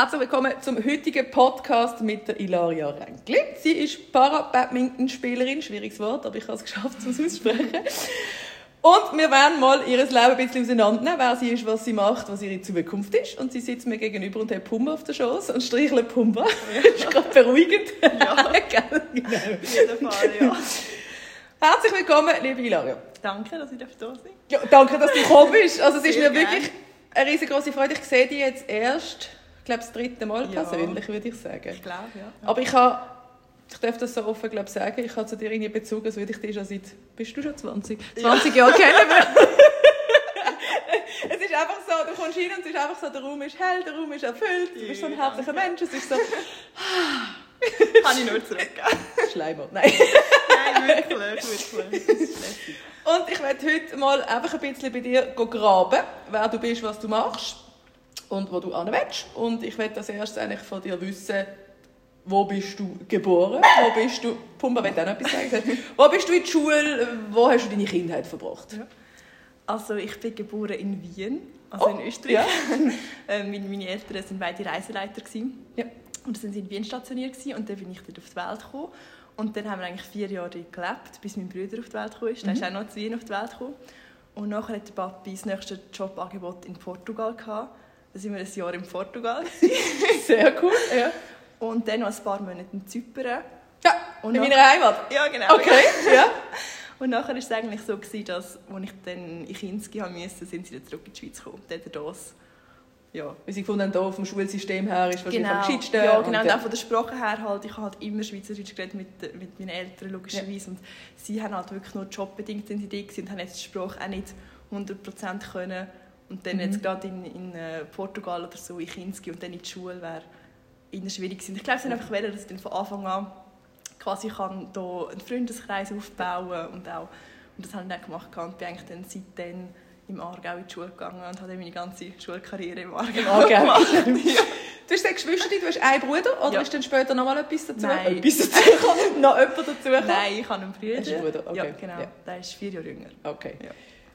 Herzlich willkommen zum heutigen Podcast mit der Ilaria Renkli. Sie ist Para-Badminton-Spielerin, schwieriges Wort, aber ich habe es geschafft, es auszusprechen. Und wir werden mal ihr Leben ein bisschen auseinandernehmen, wer sie ist, was sie macht, was ihre Zukunft ist. Und sie sitzt mir gegenüber und hat Pumba auf der Schoß und streichelt Pumba. Ja. das ist gerade beruhigend. Ja, genau. Auf jeden Fall, ja. Herzlich willkommen, liebe Ilaria. Danke, dass ich da sein Ja, danke, dass du gekommen bist. Also es ist Sehr mir wirklich eine riesengroße Freude. Ich sehe dich jetzt erst glaube das dritte Mal ja. persönlich, würde ich sagen. Ich glaube, ja. Aber ich habe, ich darf das so offen glaube sagen, ich habe zu dir irgendwie Bezug, als würde ich dich schon seit, bist du schon 20? 20 ja. Jahre kennen es ist einfach so, du kommst hin und es ist einfach so, der Raum ist hell, der Raum ist erfüllt, du bist so ein herzlicher Mensch, es ist so... Kann ich nur zurückgeben. Schleimer, nein. nein, wirklich, wirklich. Und ich werde heute mal einfach ein bisschen bei dir graben, wer du bist, was du machst und wo du hin willst. Und ich möchte als erstes eigentlich von dir wissen, wo bist du geboren? Wo bist du, Pumba will auch noch etwas sagen. Wo bist du in der Schule? Wo hast du deine Kindheit verbracht? Ja. Also ich bin geboren in Wien, also oh, in Österreich. Ja. Ähm, meine Eltern waren beide Reiseleiter. Ja. Und dann sind sie in Wien stationiert und dann bin ich dort auf die Welt gekommen. Und dann haben wir eigentlich vier Jahre gelebt, bis mein Bruder auf die Welt kam. Mhm. Der ist auch noch zu Wien auf die Welt gekommen. Und nachher hat der Papi das nächste Jobangebot in Portugal gehabt. Da sind wir ein Jahr in Portugal. Sehr cool, ja. Und dann noch ein paar Monate in Zypern. Ja, und in meiner Heimat? Ja, genau. Okay, ja. Und nachher war es eigentlich so, gewesen, dass, als ich dann in Kinski musste, sind sie dann zurück in die Schweiz gekommen. Dort das. Ja. Weil sie gefunden haben, vom Schulsystem her ist wahrscheinlich genau. am gescheitsten. Ja, genau. Und, und auch von der Sprache her halt, ich habe halt immer Schweizerdeutsch geredet mit, mit meinen Eltern, logischerweise. Ja. Und sie haben halt wirklich nur jobbedingt sind sie da und haben jetzt die Sprache auch nicht 100% können und dann mhm. jetzt gerade in, in äh, Portugal oder so, in Kinski und dann in die Schule wäre ihnen schwierig gewesen. Ich glaube, sie haben einfach wollen, dass ich dann von Anfang an quasi kann hier einen Freundeskreis aufbauen und auch und das habe ich dann gemacht und bin eigentlich dann seitdem im Aargau in die Schule gegangen und habe meine ganze Schulkarriere im Aargau, Aargau. gemacht. ja. Du hast Geschwister, du hast einen Bruder oder ja. ist dann später noch mal etwas dazu? Nein. Etwas dazu noch jemand dazu Nein, ich habe einen Bruder. Einen Bruder, okay. Ja, genau. Ja. Der ist vier Jahre jünger. Okay. Ja.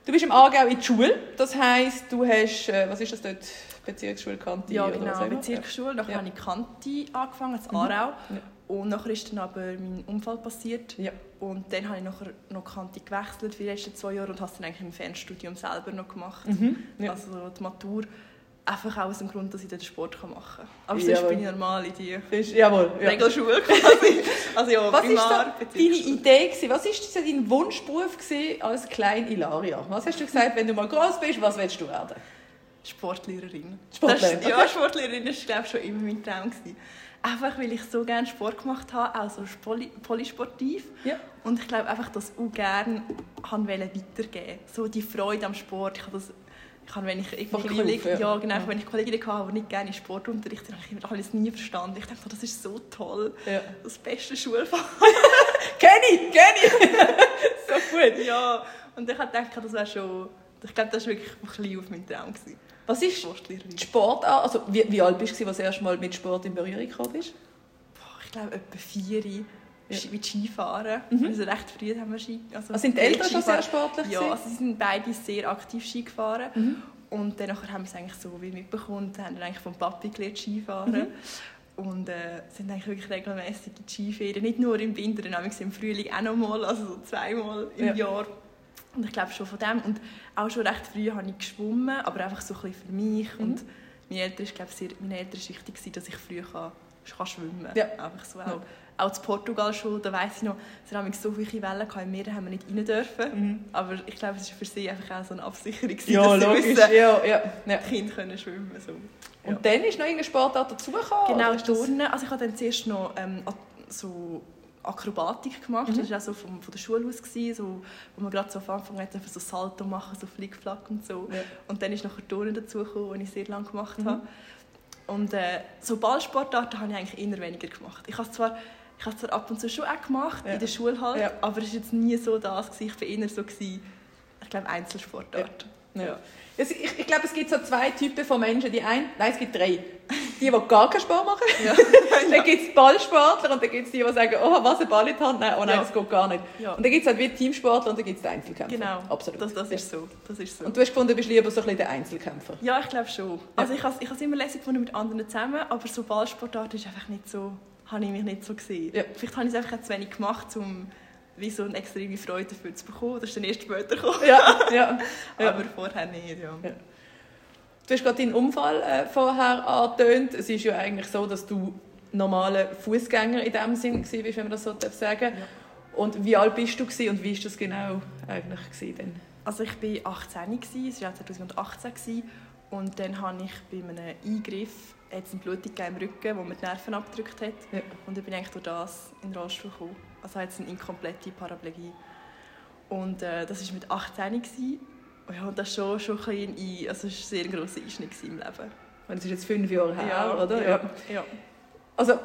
Du bist im Aargau in der Schule, das heisst, du hast, äh, was ist das dort, Bezirksschule Kanti? Ja, genau, Bezirksschule, nachher ja. habe ich Kanti angefangen, Aarau. Mhm. Ja. Und nachher ist dann aber mein Unfall passiert. Ja. Und dann habe ich nachher noch Kanti gewechselt für die letzten zwei Jahre und habe es dann eigentlich im Fernstudium selber noch gemacht. Mhm. Ja. Also die Matur Einfach auch aus dem Grund, dass ich den Sport machen kann. Aber sonst jawohl. bin ich normal in die Fisch, jawohl, ja. Regelschule quasi. Also ja, Was war deine Idee? Gewesen? Was war so dein Wunschberuf als kleine Ilaria? Was hast du gesagt, wenn du mal groß bist, was willst du werden? Sportlehrerin. Sportlehrerin? Das, ja, Sportlehrerin war glaube schon immer mein Traum. Gewesen. Einfach, weil ich so gerne Sport gemacht habe, auch so poly polysportiv. Ja. Und ich glaube einfach, dass ich auch gerne weitergeben So die Freude am Sport. Ich habe das ich habe, wenn ich Kollegen, ja. ja. genau, ja. wenn ich Kolleginnen hatte, die nicht gerne Sport unterrichten, habe ich alles nie verstanden. Ich dachte, das ist so toll, ja. das beste Schulfach. kenne ich, kenne ich. so gut. Ja, und ich gedacht, das wäre schon, ich glaube, das war wirklich ein bisschen auf meinem Traum. Gewesen. Was ist Sport? Also, wie, wie alt bist du, als du das erste Mal mit Sport in Berührung gekommen bist? ich glaube, etwa vier ja. mit Skifahren. Mhm. Also recht früh haben wir Ski. Also, also sind die Eltern schon sehr sportlich? Ja, also sie sind beide sehr aktiv Ski gefahren. Mhm. Und dann haben wir es eigentlich so wie mitbekommen, haben wir eigentlich vom Papi gelernt Skifahren. Mhm. Und äh, sind eigentlich wirklich regelmäßig in Skiferien. Nicht nur im Winter, sondern im Frühling auch noch mal, also so zweimal im ja. Jahr. Und ich glaube schon von dem. Und auch schon recht früh habe ich geschwommen, aber einfach so ein bisschen für mich. Mhm. Und meine Eltern, ich glaube, sehr, meine Eltern war wichtig, dass ich früh kann, kann schwimmen kann. Ja. Einfach so auch auch in Portugal schon, da weiss ich noch, es haben so viele Wellen gehabt, im Meer haben wir nicht rein dürfen. Mhm. Aber ich glaube, es war für sie einfach auch so eine Absicherung, ja, dass logisch. sie wissen, ja, ja. ja. die Kinder können schwimmen so. Und ja. dann ist noch irgendeine Sportart dazugekommen? Genau, Turnen. Also ich habe dann zuerst noch ähm, so Akrobatik gemacht. Mhm. Das war auch so von, von der Schule aus, gewesen, so, wo man gerade so am Anfang hat, so Salto machen, so Flickflack und so. Ja. Und dann ist noch Turnen dazugekommen, die ich sehr lange gemacht mhm. habe. Und äh, so Ballsportarten habe ich eigentlich eher weniger gemacht. Ich habe zwar ich habe es zwar ab und zu schon auch gemacht, ja. in der Schule halt, ja. aber es war jetzt nie so das. Gewesen. Ich war eher so, gewesen, ich glaube, Einzelsportart. Ja. Ich, ich glaube, es gibt so zwei Typen von Menschen. Die einen, nein, es gibt drei. die, die gar keinen Sport machen. Ja. dann gibt es Ballsportler und dann gibt es die, die sagen, oh, was, ein Ball in die Hand nehmen? Oh nein, Ja. das geht gar nicht. Ja. Und dann gibt es halt wie Teamsportler und dann gibt es die Einzelkämpfer. Genau, Absolut. Das, das ist so. Das ist so. Und du hast gefunden, du bist lieber so ein bisschen der Einzelkämpfer. Ja, ich glaube schon. Also ich habe ich es immer lässig gefunden mit anderen zusammen, aber so Ballsportart ist einfach nicht so, habe ich mich nicht so gesehen. Ja. Vielleicht habe ich es einfach zu wenig gemacht, um wie so eine extreme Freude dafür zu bekommen. Das ist dann erst später gekommen. Ja, ja. ja. Aber vorher nicht, ja. Ja. Du hast gerade deinen Unfall äh, vorher angetönt. Es ist ja eigentlich so, dass du normaler Fußgänger in dem Sinn warst, wenn man das so sagen darf. Ja. Und wie alt bist du gewesen und wie ist das genau eigentlich gewesen denn? Also ich war 18, gewesen, es war 2018 gewesen, und dann habe ich bei einem Eingriff jetzt eine Blutung im Rücken, wo mir die Nerven abgedrückt hat. Ja. Und dann bin ich eigentlich durch das in den Rollstuhl gekommen. Also jetzt eine inkomplette Paraplegie. Und äh, das war mit 18 gewesen. Und ja, und das war schon, schon ein, bisschen also es war ein sehr grosser Einschnitt im Leben. Und Das ist jetzt fünf Jahre her, oder? Ja, ja. Also,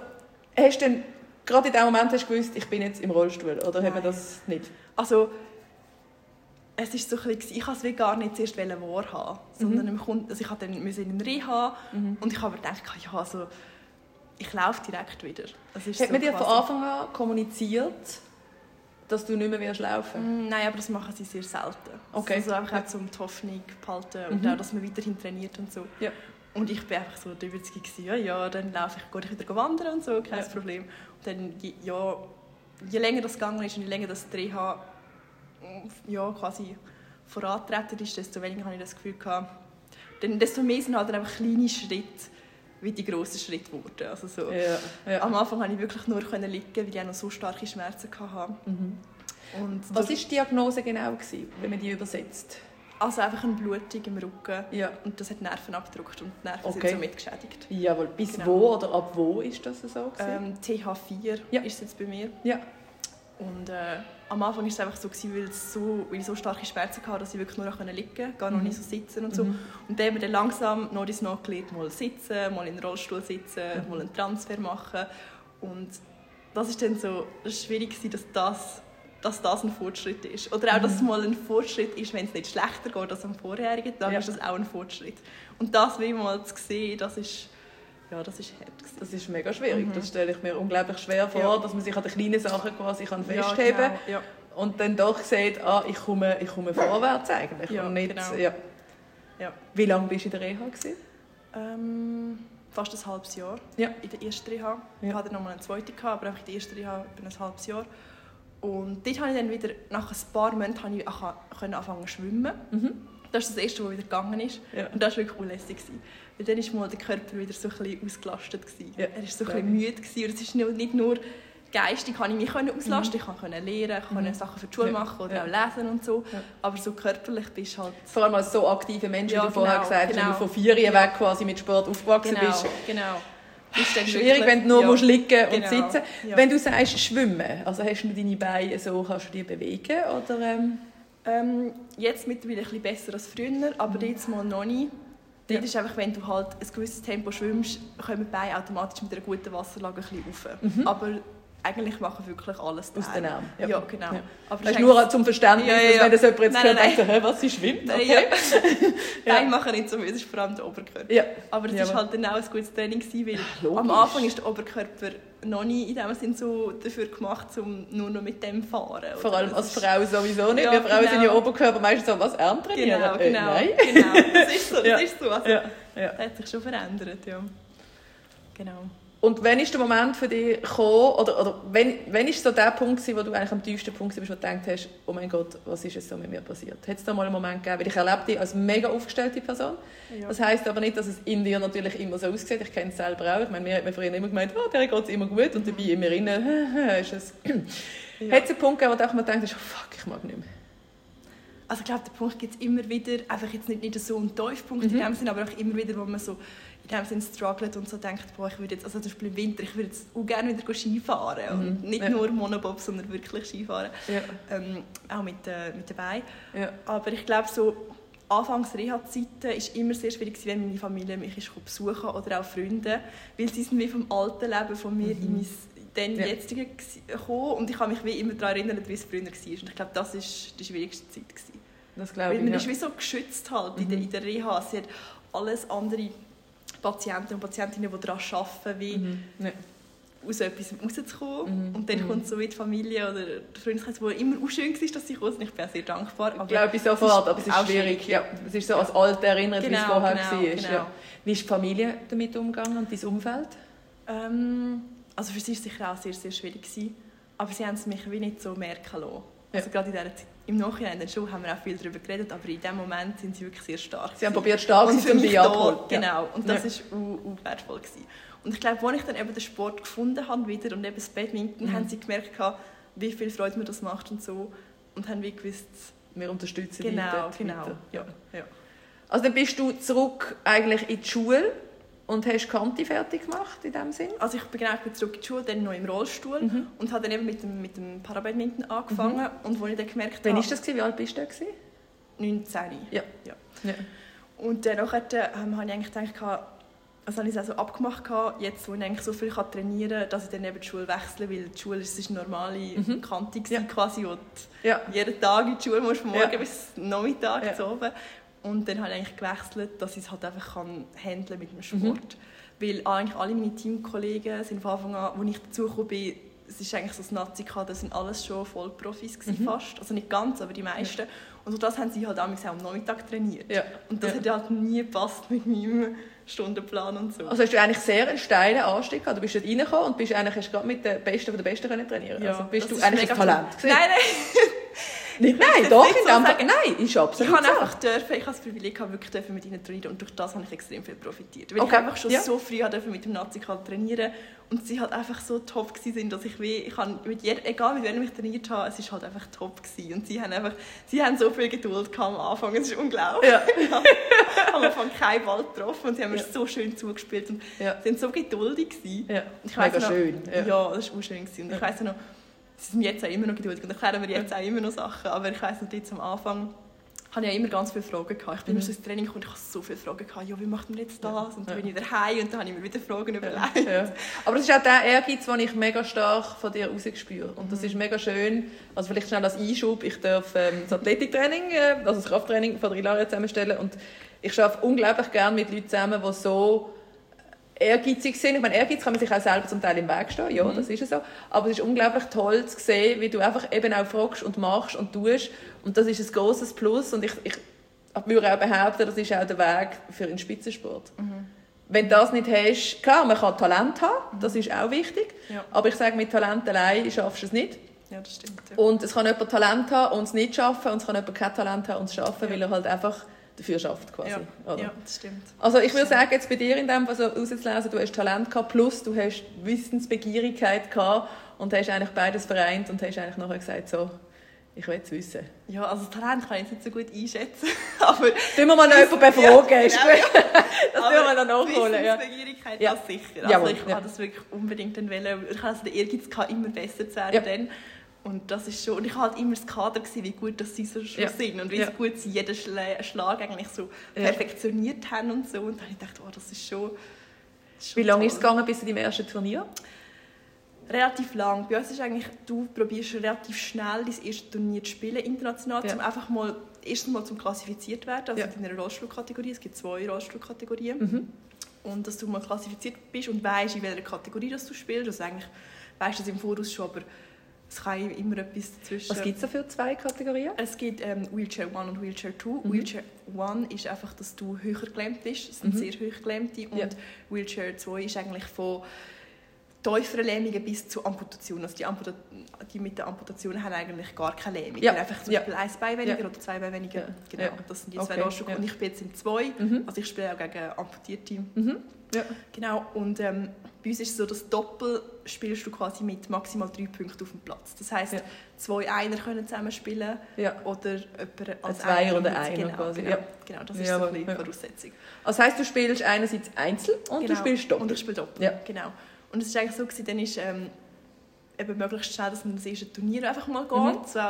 hast du denn gerade in dem Moment hast du gewusst, ich bin jetzt im Rollstuhl, oder hat man Nein. das nicht? Also, es ist so ein bisschen, ich es gar nicht zuerst wahrhaben, sondern Mhm. Grund- also ich hatte dann in den Reha und ich habe gedacht, ja, also, ich laufe direkt wieder. Das ist Hat so man dir von Anfang an kommuniziert, dass du nicht mehr wirst laufen? Mm, Nein, aber das machen sie sehr selten. Okay. Also einfach auch um die Hoffnung zu behalten und Mhm. auch, dass man weiterhin trainiert und so. Ja. Und ich bin einfach so der Überzeugung, ja, ja, dann laufe ich, gehe ich wieder wandern und so, kein Ja. Problem. Und dann, je- ja, je länger das gegangen ist und je länger das Reha mm, ja, quasi vorantreten ist, desto weniger habe ich das Gefühl gehabt, dann, desto mehr sind halt dann einfach kleine Schritte wie die grossen Schritte geworden. Also so. Ja. ja. Am Anfang konnte ich wirklich nur können liegen, weil ich auch noch so starke Schmerzen hatte. Mhm. Und Was war die Diagnose genau, gewesen, wenn man die übersetzt? Also einfach eine Blutung im Rücken. Ja. Und das hat Nerven abgedrückt und die Nerven Okay. sind somit geschädigt. Jawohl. Bis Genau. wo oder ab wo ist das so? gewesen? Ähm, TH4 Ja. ist es jetzt bei mir. ja. Und äh, am Anfang war es einfach so, gewesen, weil, so, weil ich so starke Schmerzen hatte, dass ich wirklich nur noch liegen konnte, gar noch Mhm. nicht so sitzen und so. Mhm. Und dann wir dann langsam noch das noch gelernt, mal sitzen, mal in den Rollstuhl sitzen, Mhm. mal einen Transfer machen. Und das ist dann so schwierig gewesen, dass das, dass das ein Fortschritt ist. Oder auch, dass es mal ein Fortschritt ist, wenn es nicht schlechter geht als am vorherigen, dann Ja. ist das auch ein Fortschritt. Und das wie mal zu sehen, das ist, ja, das ist gewesen. Das ist mega schwierig. Mhm. Das stelle ich mir unglaublich schwer vor, Ja. dass man sich an den kleinen Sachen quasi kann festheben kann. genau, ja. Und dann doch sieht, ah, ich komme, ich komme vorwärts eigentlich. Ja, und nicht, genau. ja. Ja. Wie lange bist du in der Reha? Gewesen? Ähm, fast ein halbes Jahr Ja. in der ersten Reha. Ja. Ich hatte noch mal eine zweite, gehabt, aber einfach in der ersten Reha bin ich ein halbes Jahr. Und dort habe ich dann wieder, nach ein paar Monaten habe ich anfangen zu schwimmen. Mhm. Das ist das erste, was wieder gegangen ist. Ja. Und das war wirklich unlässig. gewesen. Weil dann war mal der Körper wieder so ein bisschen ausgelastet. gewesen. Ja, Er war so ein bisschen müde. gewesen. Und es ist nicht- nicht nur geistig, kann ich mich auslasten, ich konnte lernen, ich konnte Mhm. Sachen für die Schule Ja. machen oder Ja. auch lesen und so. Ja. Aber so körperlich bist du halt... Vor allem als so aktiver Mensch, Ja, wie du vorher genau, gesagt hast, wenn genau. du von vier Ja. weg quasi mit Sport aufgewachsen Genau, bist. genau. Ist Schwierig, wenn du nur musst liegen und Genau, sitzen. Wenn du sagst schwimmen, also hast du deine Beine so, kannst du die bewegen? Oder, ähm? Ähm, jetzt mittlerweile ein bisschen besser als früher, aber jetzt mal noch nicht. Dort Ja. ist einfach, wenn du halt ein gewisses Tempo schwimmst, kommen die Beine automatisch mit einer guten Wasserlage ein bisschen rauf. Mhm. Aber eigentlich machen wirklich alles Aus den Armen. Ja, Ja. genau. Ja. Aber Das ist nur zum Verständnis, Ja, ja, wenn das jemand jetzt Nein, hört, nein, denkt, «Hä, was, sie schwimmt? Nein, Okay. ja. Ja. Beine machen nicht so viel, das ist vor allem der Oberkörper. Ja. Aber es war halt dann auch ein gutes Training, gewesen, weil Logisch. am Anfang ist der Oberkörper noch nie in dem Sinn so dafür gemacht, um nur noch mit dem zu fahren. Vor allem als Frau sowieso nicht. Ja, Wir Frauen genau. sind ja Oberkörper meistens so, was, Arm trainieren? Genau, Äh, genau. nein. genau. Das ist so, das Ja. ist so. Also. Ja. Das hat sich schon verändert, ja. Genau. Und wann ist der Moment für dich gekommen, oder, oder wenn, wenn ist so der Punkt gewesen, wo du eigentlich am tiefsten Punkt warst, wo du gedacht hast, oh mein Gott, was ist jetzt so mit mir passiert? Hat es da mal einen Moment gegeben? Weil ich erlebe dich als mega aufgestellte Person. Ja. Das heisst aber nicht, dass es in dir natürlich immer so aussieht. Ich kenne es selber auch. Ich meine, mir hat man früher immer gemeint, oh, der geht es immer gut. Und dabei immer innen, ist es... Ja. Hat es einen Punkt gegeben, wo du auch mal denkst, oh fuck, ich mag nicht mehr? Also ich glaube, der Punkt gibt es immer wieder, einfach jetzt nicht, nicht so einen Tiefpunkt Mhm. in dem Sinn, aber auch immer wieder, wo man so dem Sinn struggelt und so denkt, boah, ich würde jetzt, also zum Beispiel im Winter, ich würde jetzt auch gerne wieder Skifahren und Mhm. nicht Ja. nur Monobob, sondern wirklich Skifahren, Ja. ähm, auch mit, äh, mit dabei. Ja. Aber ich glaube so, Anfangs Reha-Zeiten ist immer sehr schwierig, wenn meine Familie mich ist besuchen oder auch Freunde, weil sie sind wie vom alten Leben von mir in mein dann Mhm. Ja. jetzige gekommen und ich habe mich wie immer daran erinnert, wie es früher war. Und ich glaube, das war die schwierigste Zeit. Gewesen. Das glaube Weil ich, man ja. ist wie so geschützt halt in, der, Mhm. in der Reha. Sie hat alles andere Patienten und Patientinnen, die daran arbeiten, wie Mhm. Ja. aus etwas rauszukommen. Mhm. Und dann Mhm. kommt so wie die Familie oder der Freundeskreis, wo immer auch schön war, dass sie kommen. Ich bin sehr dankbar. Ich glaube ich sofort, aber es ist auch schwierig. Ja, es ist so als Alte erinnert, wie es Genau, vorher genau, war. genau. Ja. Wie ist die Familie damit umgegangen und dein Umfeld? Ähm, also für sie war es sicher auch sehr, sehr schwierig. Gewesen. Aber sie haben es mich wie nicht so merken lassen. Ja. Also gerade in dieser Zeit, im Nachhinein dann schon haben wir auch viel darüber geredet, aber in dem Moment sind sie wirklich sehr stark. Sie haben probiert, stark und zu um mich genau. Und das Ja. u- u- wertvoll. Gewesen. Und ich glaube, als ich dann eben den Sport gefunden habe wieder und eben das Badminton, Mhm. haben sie gemerkt, wie viel Freude mir das macht und so. Und haben wie gewusst, Wir unterstützen genau, dort genau. weiter. Ja, ja. Also dann bist du zurück eigentlich in die Schule und hast Kanti fertig gemacht in dem Sinn? Also ich bin genau zurück in die Schule, dann noch im Rollstuhl Mhm. und habe dann eben mit dem, mit dem Parabadminton angefangen. Und als ich dann gemerkt Wann habe... war das? Wie alt bist du? da gewesen? 19. Ja. ja. Ja. Und dann nachher, ähm, habe ich eigentlich gedacht, also habe ich es auch so abgemacht, gehabt, jetzt wo ich eigentlich so viel kann trainieren kann, dass ich dann eben die Schule wechsle, weil die Schule ist eine normale Mhm. Kante Ja. quasi, wo du Ja. jeden Tag in die Schule musst, von morgen Ja. bis Nachmittag Ja. zu oben. Und dann habe ich eigentlich gewechselt, dass ich es halt einfach kann handeln mit dem Sport. Mhm. Weil eigentlich alle meine Teamkollegen sind von Anfang an, als ich dazugekommen bin, es ist eigentlich so das nazi das sind alles schon Vollprofis gewesen, Mhm. fast. Also nicht ganz, aber die meisten. Und so das haben sie halt auch am Nachmittag trainiert. Ja. Und das Ja. hat halt nie gepasst mit meinem Stundenplan und so. Also hast du eigentlich sehr einen steilen Anstieg gehabt. Du bist dort reingekommen und bist eigentlich, hast gerade mit den Besten von den Besten können trainieren Ja, Also bist du eigentlich ein Talent gewesen. Nein, nein, Nicht, nein, doch, nicht in so sagen. Nein, ist ich absolut habe so. einfach dürfen, ich habe das Privileg gehabt, wirklich dürfen mit ihnen trainieren und durch das habe ich extrem viel profitiert. Weil Okay, ich einfach schon ja. so früh dürfen mit dem nazi trainieren und sie halt einfach so top sind, dass ich wie, ich habe mit jeder, egal mit wem ich trainiert habe, es ist halt einfach top gewesen. und sie haben einfach, sie haben so viel Geduld gehabt am Anfang, es ist unglaublich. Ja. Ich habe am Anfang keinen Ball getroffen und sie haben mir Ja. so schön zugespielt und Ja. sind so geduldig gewesen. Ja. Ich Mega noch, schön. Ja, Ja. das war auch schön. Gewesen. Und ich weiss noch, sie sind jetzt auch immer noch geduldig und erklären mir jetzt auch immer noch Sachen. Aber ich weiss noch, jetzt am Anfang hatte ich ja immer ganz viele Fragen. Gehabt. Ich bin Mhm. immer so ins Training gekommen und ich hatte so viele Fragen. Gehabt. Ja, wie macht man jetzt das? Ja. Und dann bin ich wieder heim und dann habe ich mir wieder Fragen überlegt. Ja. Aber das ist auch der Ehrgeiz, den ich mega stark von dir rausgespüre. Und das ist mega schön. Also vielleicht schnell als Einschub. Ich darf ähm, das Athletiktraining, äh, also das Krafttraining von der Ilaria zusammenstellen. Und ich arbeite unglaublich gerne mit Leuten zusammen, die so ehrgeizig sind. Ich meine, Ehrgeiz kann man sich auch selber zum Teil im Weg stehen. Ja, Mhm. das ist so. Aber es ist unglaublich toll zu sehen, wie du einfach eben auch fragst und machst und tust. Und das ist ein großes Plus. Und ich, ich würde auch behaupten, das ist auch der Weg für den Spitzensport. Mhm. Wenn du das nicht hast, klar, man kann Talent haben, das ist auch wichtig. Ja. Aber ich sage, mit Talent allein schaffst du es nicht. ja, das stimmt. Ja. Und es kann jemand Talent haben und es nicht schaffen. Und es kann jemand kein Talent haben und es schaffen, Ja. weil er halt einfach dafür schafft quasi. Ja. Oder? ja, das stimmt. Also ich würde sagen, jetzt bei dir in dem, was rauszulesen, du hast Talent gehabt, plus du hast Wissensbegierigkeit gehabt und hast eigentlich beides vereint und hast eigentlich nachher gesagt, so, ich will es wissen. Ja, also Talent kann ich jetzt nicht so gut einschätzen. aber Tun wir mal noch jemanden befragen. Ja, genau. Das aber tun wir dann nachholen. Ja. Wissensbegierigkeit, Ja. das sicher. Also Jawohl, ich ja. habe das wirklich unbedingt wollen. Ich hatte also den Ehrgeiz, gehabt, immer besser zu werden. Ja. Dann. Und das ist schon, und ich war halt immer das Kader, gewesen, wie gut dass sie so schon Ja. sind und wie Ja. gut sie jeden Schla Schlag eigentlich so Ja. perfektioniert haben und so. Und dann habe ich gedacht, oh, das ist schon, das ist schon Wie lange ist es gegangen bis zu deinem ersten Turnier? Relativ lang. Bei uns ist eigentlich, du probierst relativ schnell dein erstes Turnier zu spielen, international, Ja. um einfach mal, erstens mal zum klassifiziert werden, also in einer Rollstuhlkategorie. Es gibt zwei Rollstuhlkategorien. Mhm. Und dass du mal klassifiziert bist und weißt, in welcher Kategorie das du spielst. Also eigentlich weißt du das im Voraus schon, aber es kann immer etwas dazwischen. Was gibt es da für zwei Kategorien? Es gibt ähm, Wheelchair 1 und Wheelchair 2. Mhm. Wheelchair 1 ist einfach, dass du höher gelähmt bist. Es sind Mhm. sehr hoch gelähmte. Und Ja. Wheelchair 2 ist eigentlich von tieferen Lähmungen bis zu Amputationen. Also die, Amputa die mit der Amputation haben eigentlich gar keine Lähmung. Ja. Einfach zum Ja. Beispiel ein Bein weniger Ja. oder zwei Beine weniger. Ja. Genau, Ja. das sind die zwei Okay. Rollstuhl. Ja. Und ich bin jetzt im 2. Mhm. Also ich spiele auch gegen Amputierte. Mhm. Ja. Genau, und ähm, bei uns ist es so, dass Doppel spielst du quasi mit maximal drei Punkten auf dem Platz. Das heisst, Ja. zwei Einer können zusammen spielen Ja. oder jemand als Zweier Einer oder Einer genau, quasi, Genau, ja. genau das ist Ja, so ein bisschen ja. Voraussetzung. Das heisst, du spielst einerseits Einzel und du Genau. spielst Und Doppel. ich spiele Doppel, Ja. genau. Und es war eigentlich so, gewesen, dann ist ähm, eben möglichst schnell, dass man das erste Turnier einfach mal geht. Mhm. So,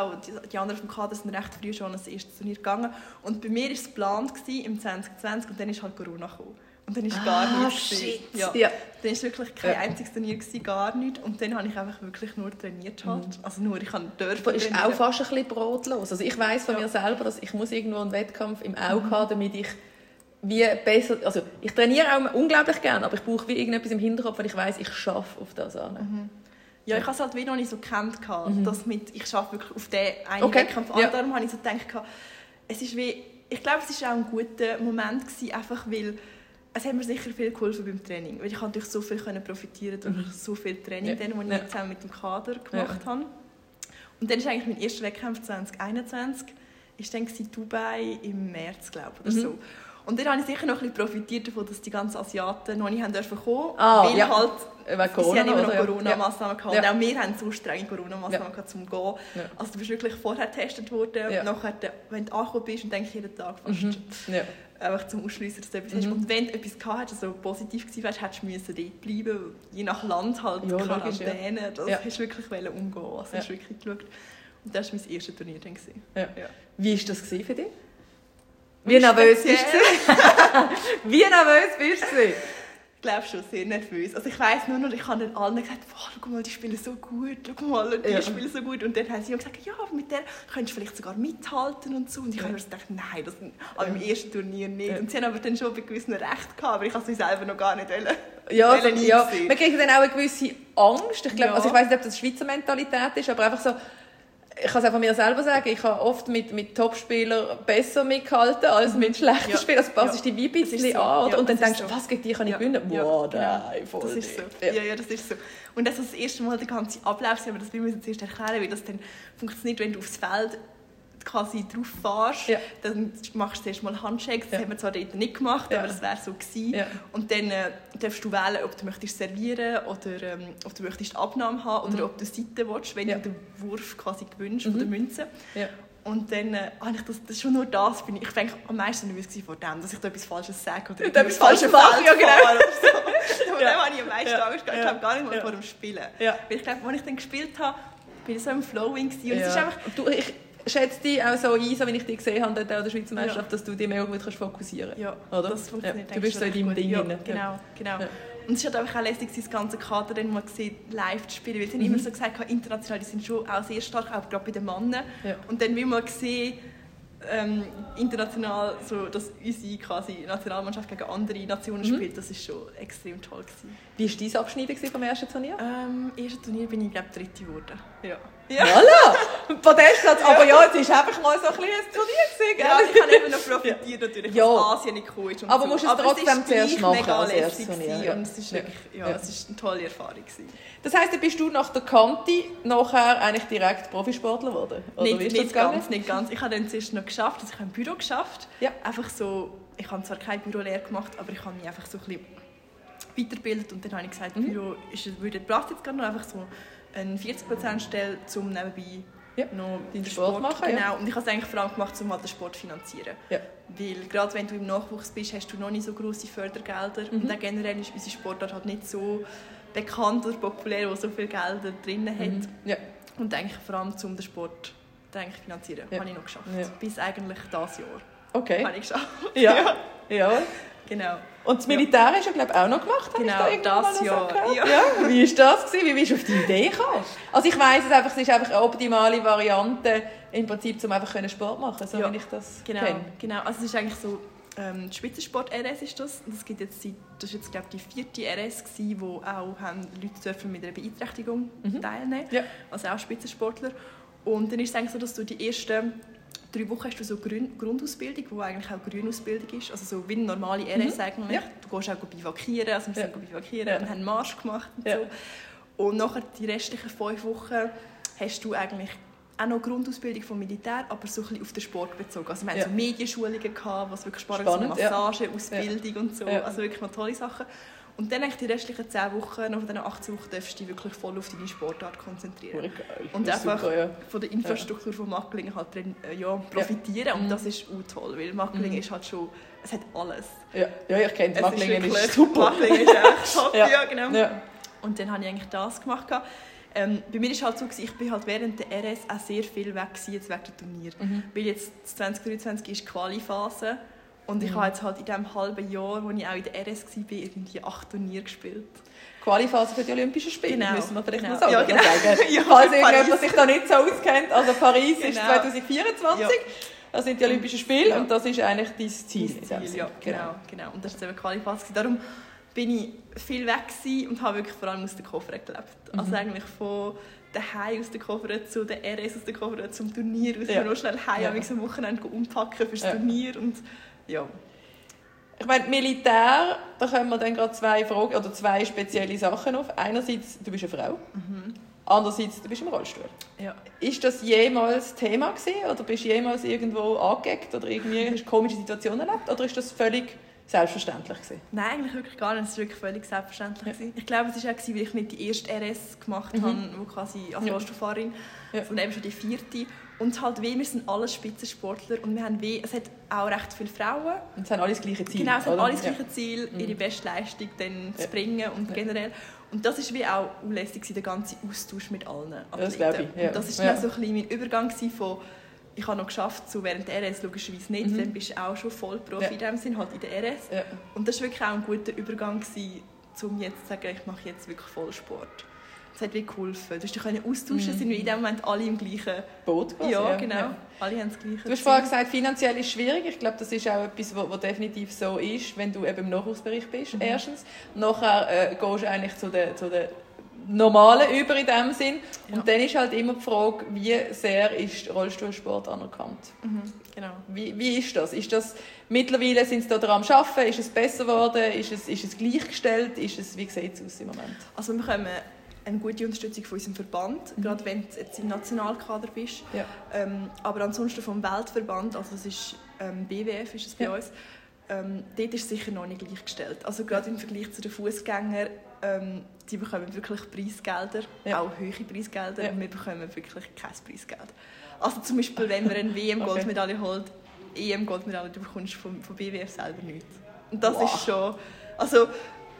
die, die anderen vom Kader sind recht früh schon an das erste Turnier gegangen. Und bei mir war es geplant gewesen, im 2020 und dann ist halt Corona gekommen. Und dann ist gar Ah, nichts. gewesen. shit. Ja. Ja. Dann war wirklich kein Ja. einziges Turnier, gewesen, gar nichts. Und dann habe ich einfach wirklich nur trainiert. Halt. Mhm. Also nur, ich dürfen Das ist auch trainieren. fast ein bisschen brotlos. Also ich weiß von Ja. mir selber, dass ich muss irgendwo einen Wettkampf im Auge haben, damit ich wie besser, also ich trainiere auch unglaublich gerne, aber ich brauche wie irgendetwas im Hinterkopf, weil ich weiß, ich schaffe auf das an. Mhm. Ja, ich habe es halt wie noch nicht so gekannt, mhm. dass mit, ich schaffe wirklich auf den einen Okay, Wettkampf. ja. Ja. Darum habe ich so gedacht, es ist wie, ich glaube, es war auch ein guter Moment, gewesen, einfach weil es hat mir sicher viel geholfen beim Training. Weil ich konnte so viel können profitieren durch so viel Training, Ja. dann, das ich Ja. zusammen mit dem Kader gemacht habe. Und dann ist eigentlich mein erster Wettkampf 2021, ist dann gewesen, Dubai im März, glaube ich, oder Mhm. so. Und dann habe ich sicher noch ein bisschen profitiert davon, dass die ganzen Asiaten noch nicht haben dürfen kommen, Ah, weil ja. halt sie Corona haben immer noch oder? Ja. Corona-Massnahmen gehabt. Ja. Und auch wir haben so strenge Corona-Massnahmen gehabt, zum Gehen. Ja. Also du bist wirklich vorher getestet worden, Ja. nachher, wenn du angekommen bist und denke jeden Tag fast Mhm. Ja. einfach zum Ausschliessen, dass du etwas hast. Mhm. Und wenn du etwas gehabt hättest, also positiv gewesen wärst, hättest du müssen dort bleiben Je nach Land halt Ja, logisch, ja. Quarantäne. Das Ja. hast du wirklich wollen umgehen. Also Ja. hast du wirklich geschaut. Und das war mein erstes Turnier. Dann. Ja. Ja. Wie war das für dich? Wie nervös bist du? Wie nervös bist du? Ich glaube schon sehr nervös. Also ich weiss nur noch, ich habe dann allen gesagt, wow, schau mal, die spielen so gut, schau mal, die Ja. spielen so gut. Und dann haben sie gesagt, ja, aber mit der könntest du vielleicht sogar mithalten und so. Und ich Ja. habe mir gedacht, nein, das aber im Ja. ersten Turnier nicht. Ja. Und sie haben aber dann schon bei gewissen Recht gehabt, aber ich habe sie selber noch gar nicht wollen. Ja, also, wollen ja. einsehen. man kriegt dann auch eine gewisse Angst. Ich, glaub, Ja. also ich weiß nicht, ob das Schweizer Mentalität ist, aber einfach so, ich kann es auch von mir selber sagen, ich habe oft mit, mit Top-Spielern besser mitgehalten als mit schlechten Ja. Spielern. Also passt Ja. dich wie ein bisschen so. an. Oder? Ja, und dann denkst du, so. was gegen dich kann ich Ja. gewinnen? Ja. Boah, Ja. nein, voll Das ist so. Ja. ja, das ist so. Und das ist das erste Mal der ganze Ablauf, aber das wir müssen zuerst erklären, wie das dann funktioniert, wenn du aufs Feld quasi drauf fährst, Ja. dann machst du zuerst mal Handshakes, das Ja. haben wir zwar dort nicht gemacht, Ja. aber das wäre so gewesen. Ja. Und dann äh, darfst du wählen, ob du möchtest servieren oder ähm, ob du möchtest Abnahme haben oder Mhm. ob du Seite willst, wenn Ja. du den Wurf quasi gewünscht Mhm. von der Münze. Ja. Und dann äh, habe ich das, das ist schon nur das, bin ich, ich am meisten nervös vor dem, dass ich da etwas Falsches sage oder etwas Falsches mache, ja, genau. oder so. Vor Ja. dem habe ich am meisten Ja. Angst gehabt. Ich Ja. glaube gar nicht mal Ja. vor dem Spielen. Ja. Weil ich glaube, als ich dann gespielt habe, bin ich so im Flowing gewesen. und es ist Ja. einfach... du, ich schätze dich auch so ein, so wie ich dich gesehen habe dort an der Schweizer Meisterschaft, dass du dich mehr gut kannst fokussieren Ja, Oder? das funktioniert Ja. Du bist so in deinem Ding ja, drin. Genau, genau. Ja. Und es ist halt einfach auch lässig, das ganze Kader dann mal gesehen, live zu spielen. Weil sie haben Mhm. immer so gesagt, international, die sind schon auch sehr stark, auch gerade bei den Männern. Ja. Und dann wie mal gesehen, ähm, international, so, dass unsere quasi Nationalmannschaft gegen andere Nationen Mhm. spielt, das ist schon extrem toll gewesen. Wie war dein Abschneiden vom ersten Turnier? Ähm, Im ersten Turnier bin ich, glaube ich, Dritte geworden. Ja. Voilà! Podestplatz. Aber ja, es war einfach mal so ein kleines Turnier. Gewesen? Ja, ich habe eben noch profitiert, natürlich, Ja. dass Asien nicht gekommen ist. Aber so. musst es Aber trotzdem ist zuerst machen mega als lässig Turnier, ja. Und es ist Ja. wirklich, ja, Ja. es ist eine tolle Erfahrung gewesen. Das heisst, dann bist du nach der Kante nachher eigentlich direkt Profisportler geworden? Oder nicht wie ist nicht gegangen? ganz, nicht ganz. Ich habe dann zuerst noch geschafft, also ich habe ein Büro geschafft. Ja. Einfach so, ich habe zwar keine Bürolehre gemacht, aber ich habe mich einfach so ein bisschen weitergebildet und dann habe ich gesagt, Mhm. Büro ist, würde passt jetzt gerade noch einfach so eine 40% Stelle zum nebenbei Ja, noch den Sport machen, ja. Genau, und ich habe es eigentlich vor allem gemacht, um halt den Sport zu finanzieren. Ja. Weil gerade wenn du im Nachwuchs bist, hast du noch nicht so grosse Fördergelder Mhm. und generell ist unsere Sportart halt nicht so bekannt oder populär, wo so viele Gelder drin hat. Mhm. Ja. Und eigentlich vor allem um den Sport denke ich, finanzieren, Ja. habe ich noch geschafft. Ja. Bis eigentlich dieses Jahr Okay. habe ich geschafft. Ja. ja. Genau. Und das Militär hast du, glaube ich, auch noch gemacht, habe ich Genau, da das Jahr, ja. ja. Wie war das? Gewesen? Wie bist du auf die Idee gekommen? Also ich weiss es einfach, es ist einfach eine optimale Variante, im Prinzip, um einfach Sport machen so Ja. wie ich das Genau, kenne. genau. Also es ist eigentlich so, ähm, die Spitzensport RS ist das. Das, gibt jetzt seit, das ist jetzt glaube ich die vierte RS gewesen, wo auch haben Leute dürfen mit einer Beeinträchtigung Mhm. teilnehmen. Ja. Also auch Spitzensportler. Und dann ist es eigentlich so, dass du die ersten drei Wochen hast du so Grün Grundausbildung, die eigentlich auch Grünausbildung ist. Also so wie eine normale RS eigentlich. Mhm. Ja. Du gehst auch bivakieren, also wir Ja. sind bivakieren Ja. und haben einen Marsch gemacht und so. Und nachher die restlichen fünf Wochen hast du eigentlich auch noch Grundausbildung vom Militär, aber so ein bisschen auf den Sport bezogen. Also wir hatten so Medienschulungen, gehabt, was wirklich spannend Spannend. Massage, Ausbildung und so. Also wirklich noch tolle Sachen. Und dann eigentlich die restlichen 10 Wochen, nach diesen 18 Wochen, darfst du dich wirklich voll auf deine Sportart konzentrieren. Geil. Und Das ist einfach super, ja. von der Infrastruktur von Macklingen halt äh, ja, profitieren. Und Mhm. das ist auch toll, weil Macklingen Mhm. ist halt schon, es hat alles. Ja, ja ich kenne Macklingen ist, wirklich- super. Macklingen ist echt top, Ja. ja. genau. Ja. Und dann habe ich eigentlich das gemacht. Ähm, bei mir war halt so, ich bin halt während der RS auch sehr viel weg gewesen, jetzt wegen der Turnier. Mhm. Weil jetzt 2023 ist die Quali-Phase und ich Mhm. habe jetzt halt in diesem halben Jahr, wo ich auch in der RS war, irgendwie acht Turniere gespielt. Qualiphase für die Olympischen Spiele, Genau. müssen wir vielleicht Genau. noch sagen. Ja, genau. sagen. Ja, Falls irgendjemand sich da nicht so auskennt, also Paris ist Genau. 2024. Ja. Das sind die Olympischen Spiele Ja. und das ist eigentlich dein Ziel. Ziel, ja, genau, genau. Und das war eben Qualiphase. Darum bin ich viel weg und habe wirklich vor allem aus den Koffern gelebt. Mhm. Also eigentlich von daheim aus den Koffern zu den RS aus den Koffern zum Turnier. aus Ja. nur schnell heim ja. am Wochenende umpacken fürs Ja. Turnier und ja. Ich meine, Militär, da kommen wir dann gerade zwei Fragen oder zwei spezielle Sachen auf. Einerseits, du bist eine Frau. Andererseits, du bist im Rollstuhl. ja. Ist das jemals Thema gewesen? Oder bist du jemals irgendwo angeeckt oder irgendwie hast du komische Situationen erlebt? Oder ist das völlig selbstverständlich gewesen? Nein, eigentlich wirklich gar nicht. Es war wirklich völlig selbstverständlich. Ja. Ich glaube, es war auch, gewesen, weil ich nicht die erste RS gemacht Mhm. habe, wo quasi als Ja. Rollstuhlfahrerin, Ja. sondern eben schon die vierte. Und halt, wie, wir sind alle Spitzensportler und wir haben wie, es hat auch recht viele Frauen. Und es haben alle das gleiche Ziel. Genau, es haben alle das Ja. gleiche Ziel, ihre beste Leistung dann Ja. zu bringen und Ja. generell. Und das war wie auch unlässig, gewesen, der ganze Austausch mit allen das Athleten. glaube ich, ja. Und das war Ja. dann so ein bisschen mein Übergang von ich habe noch geschafft, so während der RS logischerweise nicht, Mhm. dann bist du auch schon Vollprofi Ja. in dem Sinn, halt in der RS. Ja. Und das war wirklich auch ein guter Übergang, gewesen, um jetzt zu sagen, ich mache jetzt wirklich Vollsport. Das hat wirklich geholfen. Du hast dich austauschen, Mhm. sind wir in dem Moment alle im gleichen... Boot quasi, ja, genau. Ja. Alle haben das gleiche Du hast vorher gesagt, finanziell ist schwierig. Ich glaube, das ist auch etwas, was definitiv so ist, wenn du eben im Nachwuchsbereich bist, Mhm. erstens. Nachher äh, gehst du eigentlich zu den, zu den Normalen über in dem Sinn. Ja. Und dann ist halt immer die Frage, wie sehr ist Rollstuhlsport anerkannt? Mhm, genau. Wie, wie ist das? Ist das mittlerweile sind sie da dran am Arbeiten? Ist es besser geworden? Ist es, ist es gleichgestellt? Ist es, wie sieht es aus im Moment? Also wir bekommen eine gute Unterstützung von unserem Verband, Mhm. gerade wenn du jetzt im Nationalkader bist. Ja. Ähm, aber ansonsten vom Weltverband, also das ist ähm, BWF ist es bei Ja. uns, ähm, dort ist es sicher noch nicht gleichgestellt. Also gerade im Vergleich zu den Fußgängern, ähm, die bekommen wirklich Preisgelder, Ja. auch hohe Preisgelder, Ja. und wir bekommen wirklich kein Preisgeld. Also zum Beispiel, wenn man eine WM-Goldmedaille holt, EM-Goldmedaille, du bekommst vom, vom BWF selber nichts. Und das Wow. ist schon... Also,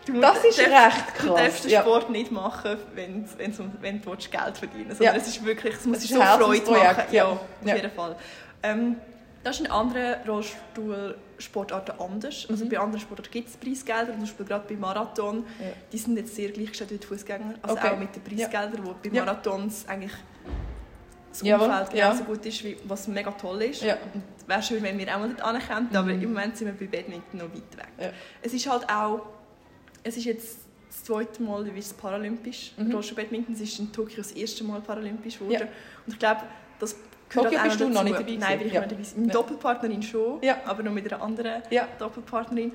du Das ist darfst- recht Du krass, darfst den ja. Sport nicht machen, wenn, wenn's um- wenn du Geld verdienen willst. Ja. Sondern Es ist wirklich, es muss ist so Freude machen. ja. Ja, auf Ja. jeden Fall. Ähm, das ist in anderen Rollstuhlsportarten anders. Also Mhm. bei anderen Sportarten gibt es Preisgelder, zum Beispiel gerade beim Marathon. Ja. Die sind jetzt sehr gleichgestellt wie die Fußgänger. Also Okay. auch mit den Preisgeldern, wo bei Ja. Marathons eigentlich das Jawohl, Umfeld ja. genauso gut ist, wie, was mega toll ist. Ja. Und wäre schön, wenn wir auch mal dort aber Mhm. im Moment sind wir bei Badminton noch weit weg. Ja. Es ist halt auch, es ist jetzt das zweite Mal, wie es paralympisch. Mhm. Rollstuhl-Badminton es ist in Tokio das erste Mal paralympisch geworden. Ja. Und ich glaube, das gehört auch bist du noch nicht dabei? Nein, bin ich Ja. nicht dabei. Meine Ja. Doppelpartnerin schon, Ja. aber noch mit einer anderen Ja. Doppelpartnerin.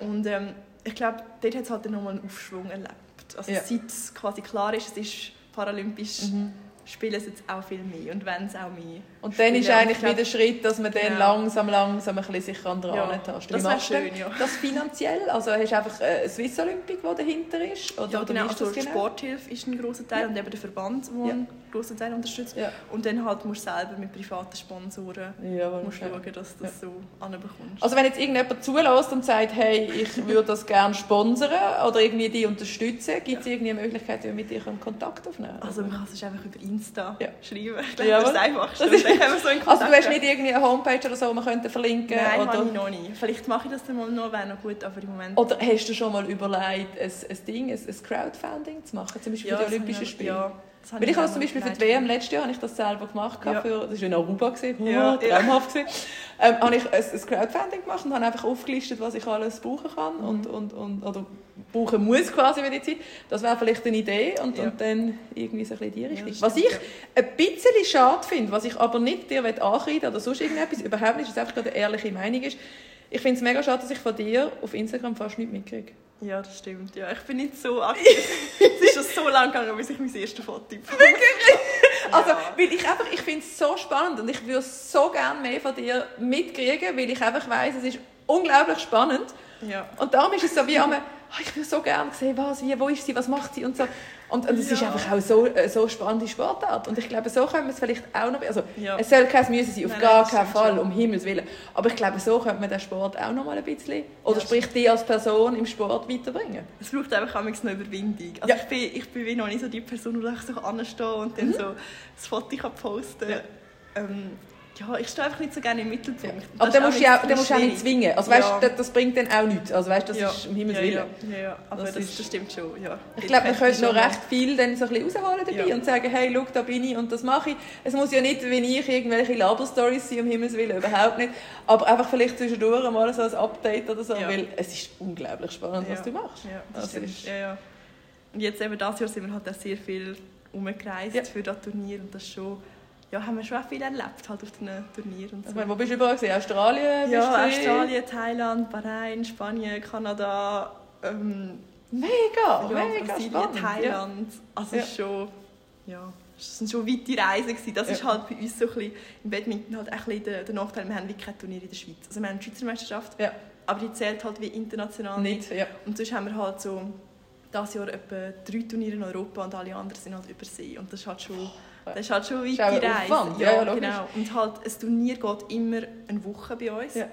Und ähm, ich glaube, dort hat es halt nochmal einen Aufschwung erlebt. Also seit es quasi klar ist, es ist paralympisch, Mhm. spielen es jetzt auch viel mehr und wenn es auch mehr. Und dann ist spielen. eigentlich ich wieder der Schritt, dass man dann Genau. langsam, langsam ein bisschen sich an dran Ja, tastet. das wäre schön, ja. Das finanziell? Also hast du einfach äh, Swiss Olympic, wo dahinter ist? Oder, Ja, oder genau. ist Also die Sporthilfe ist ein grosser Teil und eben der Verband, einen grossen Teil unterstützt. Ja. Und dann halt musst du selber mit privaten Sponsoren Jawohl, musst ja. schauen, dass du das so anbekommst. Also wenn jetzt irgendjemand zulässt und sagt, hey, ich würde das gerne sponsern oder irgendwie die unterstützen, gibt es irgendwie eine Möglichkeit, wie wir mit dir Kontakt aufnehmen Also man kann es einfach über Insta Ja. schreiben. Ich glaube, das ist das Einfachste. Das ist- können so Also du hast nicht irgendwie eine Homepage oder so, die man könnte verlinken Nein, oder, habe ich noch nicht. Vielleicht mache ich das dann mal noch, wäre noch gut, aber im Moment... oder hast du schon mal überlegt, ein, ein Ding, ein, ein Crowdfunding zu machen, zum Beispiel für die Olympischen Spiele? Ja, habe Weil ich habe auch es zum Beispiel für die. WM letztes Jahr habe ich das selber gemacht. Ja. Für, das war in Aruba. Gewesen. Ja, ja. traumhaft. Gewesen. Ähm, habe ich ein, ein Crowdfunding gemacht und habe einfach aufgelistet, was ich alles brauchen kann Mhm. und, und, und, oder brauchen muss quasi für die Zeit. Das wäre vielleicht eine Idee und, Ja. und dann irgendwie so ein bisschen die Ja, Richtung. das was ich ein bisschen schade finde, was ich aber nicht dir ankreiden oder sonst irgendetwas, überhaupt nicht, dass es einfach gerade eine ehrliche Meinung ist, ich finde es mega schade, dass ich von dir auf Instagram fast nichts mitkriege. Ja, das stimmt. Ja, ich bin nicht so aktiv. es ist schon so lange gegangen, bis ich mein erstes Foto Also, Ja. weil ich einfach, ich finde es so spannend und ich würde so gerne mehr von dir mitkriegen, weil ich einfach weiss, es ist unglaublich spannend. Ja. Und darum ist es so wie einmal, ah, ich würde so gerne sehen, was, wie, wo ist sie, was macht sie und so. Und, und es ist Ja. einfach auch so, äh, so spannende Sportart. Und ich glaube, so können wir es vielleicht auch noch, also Ja. es soll kein Müsse sein, auf Nein, gar keinen Fall, schon. um Himmels Willen. Aber ich glaube, so könnte man den Sport auch noch mal ein bisschen, oder Ja, sprich die als Person im Sport weiterbringen. Es braucht einfach manchmal noch Überwindung. Also Ja. ich, bin, ich bin wie noch nicht so die Person, die einfach so anstehe und dann so das Foto kann posten Mhm. Ja. ähm, ja, ich stehe einfach nicht so gerne im Mittelpunkt. Ja. Aber dann musst, du auch dann musst du auch nicht zwingen. Also, weißt, Ja. das, das bringt dann auch nichts. Also, weißt, das Ja. ist um Himmels Willen. Ja, ja, ja. aber Das das, ist- das stimmt schon. Ja. Ich glaube, man könnte noch recht viel dann so ein bisschen rausholen dabei und sagen, hey, schau, da bin ich und das mache ich. Es muss ja nicht, wenn ich irgendwelche Laber-Stories sein, um Himmels Willen, überhaupt nicht. Aber einfach vielleicht zwischendurch mal so ein Update oder so, weil es ist unglaublich spannend, was du machst. Ja, das Das stimmt. ist- Ja, ja. Und jetzt eben dieses Jahr sind wir halt auch sehr viel umgereist für das Turnier und das schon, ja, haben wir schon auch viel erlebt halt auf den Turnieren und so. Ich meine, wo bist du überall? Australien? ja? Australien, Thailand, Bahrain, Spanien, Kanada, ähm, Mega, ja, mega Brasilien, spannend. Thailand. Also Ja. es ist schon, ja, es sind schon weite Reisen gewesen. Das Ja. ist halt bei uns so ein bisschen, im Badminton halt ein bisschen der, der Nachteil, wir haben wirklich kein Turnier in der Schweiz. Also wir haben die Schweizer Meisterschaft, Ja. aber die zählt halt wie international Ja. Nicht, ja. Und sonst haben wir halt so dieses Jahr etwa drei Turniere in Europa und alle anderen sind halt übersee. Und das ist halt schon, das ist halt schon Ist auch ein Reise. Aufwand, ja, ja, logisch. genau. Und halt, ein Turnier geht immer eine Woche bei uns. Ja.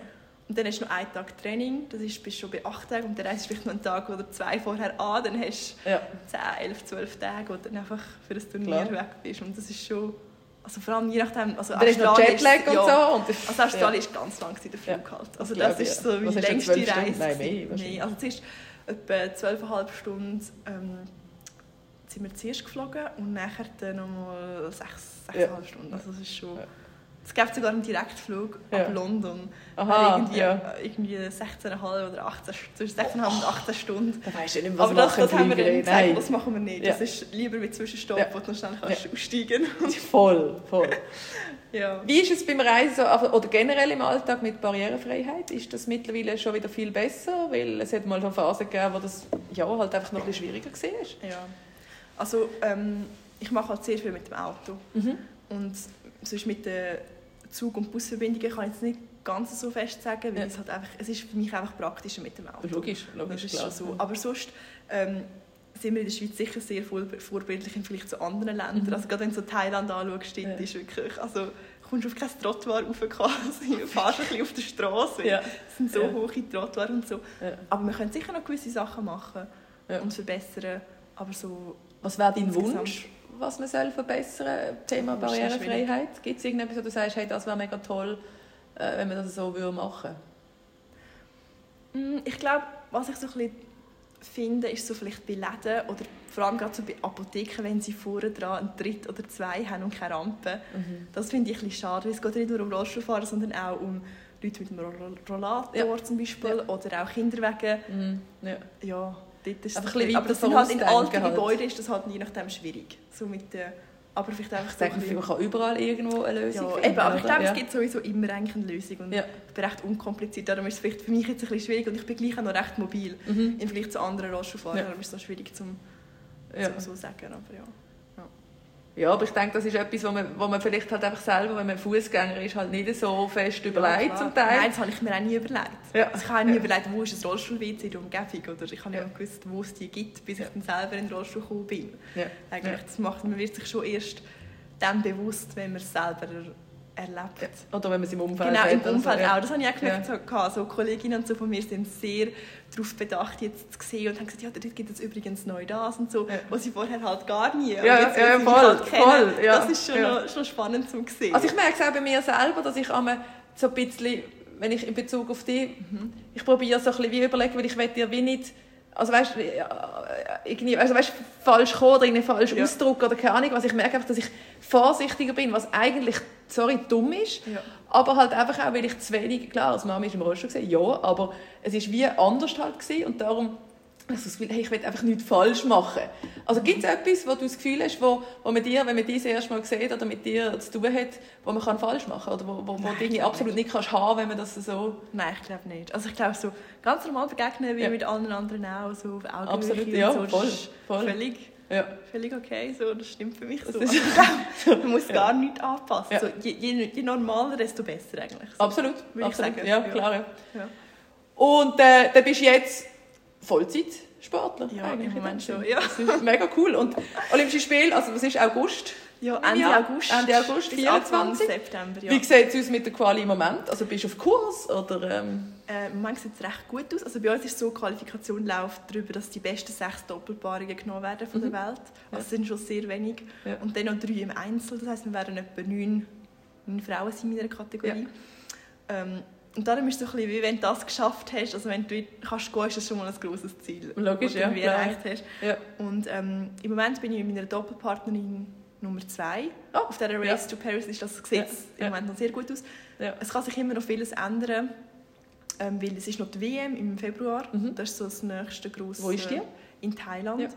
Und dann hast du noch einen Tag Training, das ist, bist schon bei acht Tagen und dann reist du vielleicht noch einen Tag oder zwei vorher an, dann hast ja. du 10, 11, 12 Tage, wo du dann einfach für das Turnier Klar. weg bist. Und das ist schon, also vor allem je nachdem, also Dann ist noch Australien Jetlag und ja, so. Und also Australien ist ganz lang der Flug halt. Also das ist ja. so wie Was die längste 12 Reise. Nein, mehr nee, also zuerst etwa 12,5 Stunden ähm, sind wir zuerst geflogen und nachher dann nochmal 6, 6,5 Ja. Stunden. Also das ist schon... Ja. Es gibt sogar einen Direktflug Ja. ab London. Aha, irgendwie, ja. irgendwie 16,5 oder 18, zwischen 16,5 und 18 Stunden. Da weißt du nicht was Aber das, machen das haben wir dann gesagt, Nein. das machen wir nicht. Ja. Das ist lieber mit Zwischenstopp, Ja. wo du noch schnell kannst aussteigen Voll, voll. ja. Wie ist es beim Reisen so, also- oder generell im Alltag mit Barrierefreiheit? Ist das mittlerweile schon wieder viel besser? Weil es hat mal so Phasen gegeben, wo das ja, halt einfach noch ein bisschen schwieriger war. Ja. Also ähm, ich mache halt sehr viel mit dem Auto. Mhm. Und sonst mit den Zug- und Busverbindungen kann ich jetzt nicht ganz so fest sagen, weil Ja. es, halt einfach, es ist für mich einfach praktischer mit dem Auto. Logisch, Das logisch, ist klar. so. Aber sonst ähm, sind wir in der Schweiz sicher sehr vor- vorbildlich im Vergleich zu anderen Ländern. Mhm. Also gerade wenn du so Thailand anschaust, Ja. ist wirklich, also kommst du auf kein Trottoir rauf quasi, du fährst ein bisschen auf der Straße. Ja. Es sind so Ja. hohe Trottoir und so. Ja. Aber wir können sicher noch gewisse Sachen machen Ja. und verbessern. Aber so Was wäre dein Insgesamt. Wunsch, was man soll verbessern soll? Thema. Barrierefreiheit? Gibt es irgendetwas, wo du sagst, hey, das wäre mega toll, äh, wenn man das so würde machen Mm, Ich glaube, was ich so ein bisschen finde, ist so vielleicht bei Läden oder vor allem gerade so bei Apotheken, wenn sie vorne dran einen Tritt oder zwei haben und keine Rampe. Mhm. Das finde ich ein bisschen schade, weil es geht nicht nur um Rollstuhlfahrer, sondern auch um Leute mit einem Roll- Rollator Ja. zum Beispiel oder auch Kinderwege. Mhm. Ja. Ja, dort ist Einfach ein ein bisschen aber das sind halt in alten halt. Gebäuden ist das halt je nachdem schwierig. So mit der, aber vielleicht einfach Ich so ein denke, bisschen- man kann überall irgendwo eine Lösung ja, finden. eben, aber ich glaube, ja. es gibt sowieso immer eigentlich eine Lösung und Ja. ich bin recht unkompliziert. Darum ist es vielleicht für mich jetzt ein bisschen schwierig und ich bin gleich auch noch recht mobil Mhm. im Vergleich zu anderen Rollstuhlfahrern. Ja. Darum ist es noch schwierig zum Ja. so, so sagen. Aber ja. Ja, aber ich denke, das ist etwas, wo man, wo man vielleicht halt einfach selber, wenn man Fußgänger ist, halt nicht so fest überlegt Ja, zum. Teil. Nein, das habe ich mir auch nie überlegt. Ja. Also ich habe auch nie Ja. überlegt, wo ist ein Rollstuhl-WC in der Umgebung. Oder ich habe Ja. nicht gewusst, wo es die gibt, bis ich dann selber in den Rollstuhl gekommen bin. Ja. Eigentlich, das macht, man wird sich schon erst dann bewusst, wenn man es selber erlebt. Ja. Oder wenn man es im Umfeld Genau, im Umfeld ja. auch. Das habe ich auch gemerkt. So, gehabt. so Kolleginnen und so von mir sind sehr darauf bedacht, jetzt zu sehen und haben gesagt, ja, dort gibt es übrigens neu das und so, Ja. was sie vorher halt gar nie. Ja, jetzt, ja, voll, halt kennen, voll, ja. Das ist schon, Ja. noch, schon spannend zu sehen. Also ich merke es auch bei mir selber, dass ich einmal so ein bisschen, wenn ich in Bezug auf dich, Mhm. ich probiere so ein bisschen wie überlegen, weil ich will dir wie nicht, also weißt, ja, irgendwie, also weißt, falsch kommen oder einen falschen Ja. Ausdruck oder keine Ahnung, was ich merke einfach, dass ich vorsichtiger bin, was eigentlich, sorry, dumm ist, Ja. aber halt einfach auch, weil ich zu wenig, klar, als Mama ist im Rollstuhl gesehen, ja, aber es ist wie anders halt gewesen und darum also das Gefühl, hey, ich will einfach nichts falsch machen. Also gibt es etwas, wo du das Gefühl hast, wo, wo man dir, wenn man dich das erste Mal sieht oder mit dir zu tun hat, wo man kann falsch machen kann oder wo, wo, wo Nein, glaub absolut nicht kannst haben, wenn man das so... Nein, ich glaube nicht. Also ich glaube so ganz normal begegnen, wie Ja. mit allen anderen auch, so auf Augenhöhe Absolut, ja, so, voll, voll. Völlig, Ja. völlig okay, so, das stimmt für mich so. Also ich man muss Ja. gar nichts anpassen. So, je, je, je normaler, desto besser eigentlich. So. Absolut, Würde ich absolut. sagen, Ja, klar. Und äh, dann bist du jetzt Vollzeitsportler. Ja, eigentlich im Moment schon, ja. Das ist mega cool. Und Olympische Spiele, also was ist August? Ja, Ende Jahr? August. Ende August, bis Anfang 24. September, ja. Wie sieht es aus mit der Quali im Moment? Also bist du auf Kurs oder... Ähm, Äh, Im Moment sieht es recht gut aus. Also bei uns ist so, die Qualifikation läuft darüber, dass die besten sechs Doppelpaarungen genommen werden von Mhm. der Welt. Also Ja. es sind schon sehr wenig. Ja. Und dann noch drei im Einzel. Das heisst, wir werden etwa neun meine Frauen sind in meiner Kategorie. Ähm, und darum ist es so ein bisschen, wie wenn du das geschafft hast, also wenn du kannst gehen, ist das schon mal ein grosses Ziel, Logisch, das du ja, irgendwie klar. erreicht hast. Ja. Und ähm, im Moment bin ich mit meiner Doppelpartnerin Nummer zwei. Oh, Auf dieser ja. Race to Paris ist das, sieht Ja, im ja. Moment noch sehr gut aus. Ja. Es kann sich immer noch vieles ändern, ähm, weil es ist noch die WM im Februar. Mhm. Das ist so das nächste grosse... Wo ist die? In Thailand. Ja.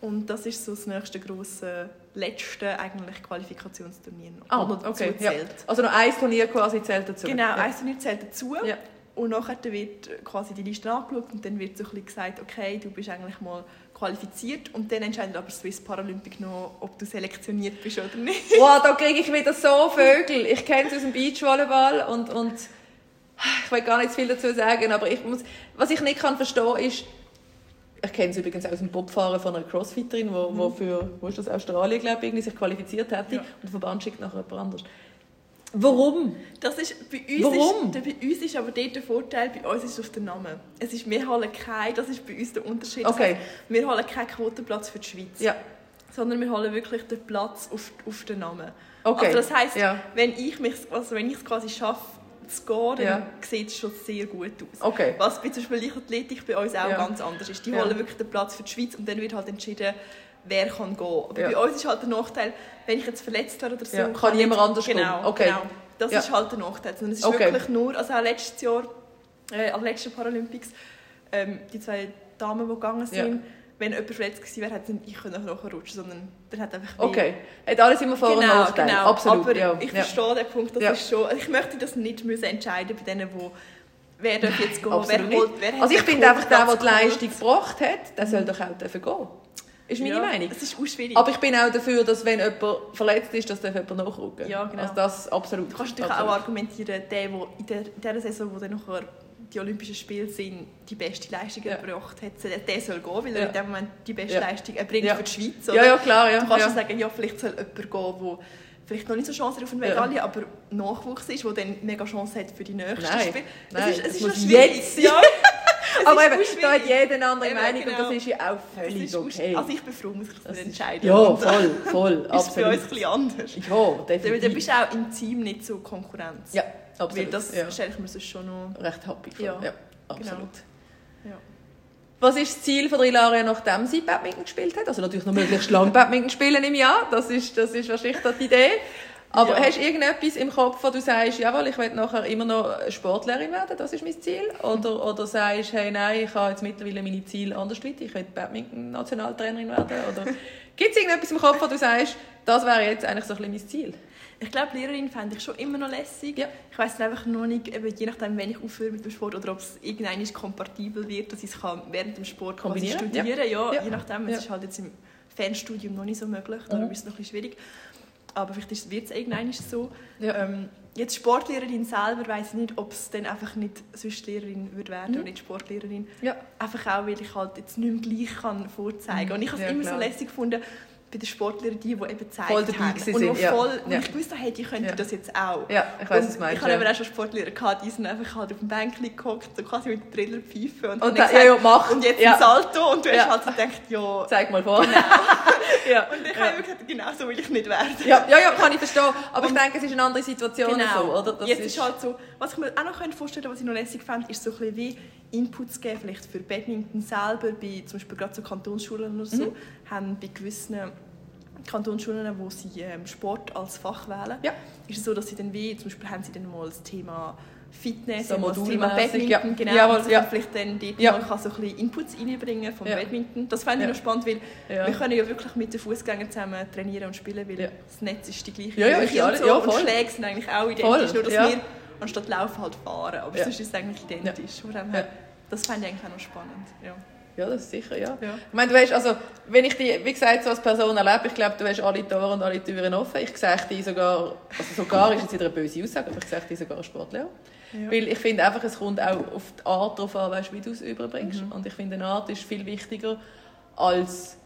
Und das ist so das nächste grosse, letzte eigentlich Qualifikationsturnier noch. Ah, dazu okay. Ja. Also noch ein Turnier quasi zählt dazu. Genau, ja. ein Turnier zählt dazu. Ja. Und nachher wird quasi die Liste angeschaut und dann wird so ein bisschen gesagt, okay, du bist eigentlich mal qualifiziert und dann entscheidet aber Swiss Paralympic noch, ob du selektioniert bist oder nicht. Wow, da kriege ich wieder so Vögel. Ich kenne es aus dem Beachvolleyball und, und ich will gar nicht viel dazu sagen, aber ich muss, was ich nicht kann verstehen ist, ich kenne es übrigens aus dem Bobfahren von einer Crossfitterin, wo, wo für, wo ist das, Australien, glaube ich, irgendwie sich qualifiziert hätte Ja. und der Verband schickt nachher jemand anderes. Warum? Das ist, bei, uns Warum? Ist, bei uns ist aber dort der Vorteil, bei uns ist es auf den Namen. Es ist, wir holen kein, das ist bei uns der Unterschied. Okay. heisst, wir holen keinen Quotenplatz für die Schweiz, Ja, sondern wir holen wirklich den Platz auf, auf den Namen. okay. Also das heisst, ja. wenn ich mich, also wenn es quasi schaffe, zu gehen, dann Ja. sieht es schon sehr gut aus. Okay. Was bei zum Beispiel Leichtathletik bei uns auch Ja. ganz anders ist. Die Ja. holen wirklich den Platz für die Schweiz und dann wird halt entschieden, wer kann gehen. Aber Ja. bei uns ist halt der Nachteil, wenn ich jetzt verletzt wäre oder so, Ja, kann niemand anders genau, gehen. Okay. Genau. Das ist halt der Nachteil. Sondern es ist Okay. wirklich nur, also auch letztes Jahr, äh, am letzten Paralympics, ähm, die zwei Damen, die gegangen sind, wenn jemand verletzt gewesen wäre, hätte ich können nachher rutschen, sondern dann hat einfach weh. Okay. Hat alles immer Vor- und Genau, Nachteile. genau. Absolut. Aber ja. ich ja. verstehe den Punkt, das Ja. ist schon, also ich möchte das nicht müssen entscheiden bei denen, wo wer darf jetzt gehen, wer holt, nicht. wer Also ich finde einfach, der, der die Leistung gebracht hat, der soll doch auch dürfen gehen. Ist meine ja, Meinung. Es ist auch schwierig. Aber ich bin auch dafür, dass wenn jemand verletzt ist, dass jemand nachrücken. Ja, genau. Also das absolut. du kannst natürlich absolut. auch argumentieren, der, der in der, dieser Saison, wo dann nachher die Olympischen Spiele sind, die beste Leistung Ja. erbracht hat, der soll gehen, weil er Ja. in dem Moment die beste Ja. Leistung erbringt Ja. für die Schweiz. Ja, oder? ja, klar. Ja. Du kannst ja. ja sagen, ja, vielleicht soll jemand gehen, der vielleicht noch nicht so Chance auf eine Medaille, aber Nachwuchs ist, der dann mega Chance hat für die nächsten Nein, Spiele. nein, es ist, es es ist noch schwierig. jetzt Ja. Aber eben, da hat jeder eine andere Eben, Meinung genau. und das ist ja auch völlig okay. Also ich bin froh, muss ich das Das entscheiden. Ja, voll, voll, Ist bei uns absolut. ein bisschen anders. Ja, definitiv. du bist auch im Team nicht so Konkurrenz. Ja, Weil absolut. das ja. stelle ich mir sonst schon noch... Recht happy vor. Ja, Ja, absolut. Ja. Was ist das Ziel von Ilaria, nachdem sie Badminton gespielt hat? Also natürlich noch möglichst lang Badminton spielen im Jahr. Das ist, das ist wahrscheinlich die Idee. Aber Ja. hast du irgendetwas im Kopf, wo du sagst, jawohl, ich will nachher immer noch Sportlerin werden, das ist mein Ziel? Oder, oder sagst, hey, nein, ich habe jetzt mittlerweile meine Ziele anders weit, ich will Badminton-Nationaltrainerin werden? Oder gibt es irgendetwas im Kopf, wo du sagst, das wäre jetzt eigentlich so ein bisschen mein Ziel? Ich glaube, Lehrerin fände ich schon immer noch lässig. Ja. Ich weiß einfach noch nicht, eben, je nachdem, wenn ich aufhöre mit dem Sport oder ob es irgendwann kompatibel wird, dass ich es kann während dem Sport Kombinieren, studieren ja. Ja. je nachdem. Ja. Es ist halt jetzt im Fernstudium noch nicht so möglich, darum Mhm. ist es noch ein bisschen schwierig. Aber vielleicht wird es irgendwann so. Ja. Ähm, jetzt Sportlehrerin selber weiß ich nicht, ob es dann einfach nicht sonst Lehrerin würde werden Mhm. und nicht Sportlehrerin. Ja. Einfach auch, weil ich halt jetzt nicht mehr gleich kann vorzeigen Mhm. Und ich habe es Ja, immer klar. so lässig gefunden, bei den Sportlerern, die, die eben gezeigt Voll dabei haben. Und ja. voll, wo Ja. ich gewusst habe, hey, die könnten Ja. das jetzt auch. Ja, ich weiß, Und du meinst. Ich habe ja. eben auch schon Sportlehrer gehabt, die sind einfach halt auf dem Bänkchen gehockt, so quasi mit dem Triller pfeifen. Und, Und da, ja, gesagt, ja, mach. und jetzt ein Salto. Und du hast halt so gedacht, ja. Zeig mal vor. ja. Und ich habe gesagt, genau so will ich nicht werden. Ja, ja, ja, kann ich verstehen. Aber ich denke, es ist eine andere Situation Genau. so, oder? Das Jetzt ist halt so, was ich mir auch noch vorstellen könnte, was ich noch lässig fand, ist so ein bisschen wie Inputs geben, vielleicht für Badminton selber, bei zum Beispiel gerade so Kantonsschulen oder so, Mhm. haben bei gewissen Kantonsschulen, wo sie ähm, Sport als Fach wählen, Ja. ist es so, dass sie dann wie, zum Beispiel haben sie dann mal das Thema Fitness, So das Thema Badminton, ja. genau, Jawohl, und sie ja. kann vielleicht dann dort Ja. mal kann so ein bisschen Inputs reinbringen vom Ja. Badminton. Das fände ich Ja. noch spannend, weil Ja. wir können ja wirklich mit den Fußgängern zusammen trainieren und spielen, weil Ja. das Netz ist die gleiche Ja, ja, ja und so ja, und voll. Schläge sind eigentlich auch identisch, Voll, nur dass ja. wir anstatt laufen halt fahren. Aber Ja. sonst ist es eigentlich identisch. Her, Das fände ich eigentlich auch noch spannend. Ja. Das ist sicher, ja. Ja. Ich meine, du weißt, also, wenn ich dich, wie gesagt, so als Person erlebe, ich glaube, du hast alle Tore und alle Türen offen. Ich sehe dich sogar, also sogar ist jetzt wieder eine böse Aussage, aber ich sehe dich sogar Sportler. Ja. Weil ich finde einfach, es kommt auch auf die Art darauf an, weißt, wie du es überbringst. Mhm. Und ich finde, eine Art ist viel wichtiger als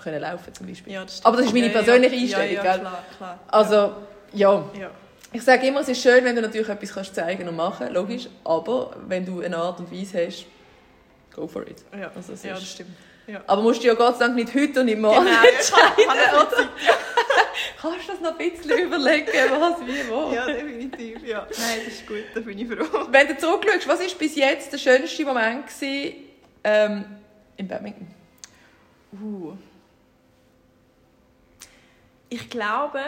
können laufen zum Beispiel. Ja, das. Aber das ist meine persönliche Einstellung, Ja, klar, klar. Also, ja. ja. Ich sage immer, es ist schön, wenn du natürlich etwas kannst zeigen und machen logisch. Aber wenn du eine Art und Weise hast, go for it. Ja, Also, ja, ist- das stimmt. Ja. Aber musst du ja Gott sei Dank nicht heute und nicht morgen Genau, ich kann- kann entscheiden? Kannst du das noch ein bisschen überlegen, was, wie, wo? Ja, definitiv. Ja. Nein, das ist gut, da bin ich froh. Wenn du zurückschaust, was war bis jetzt der schönste Moment gewesen, ähm, im Badminton? Uh. Ich glaube,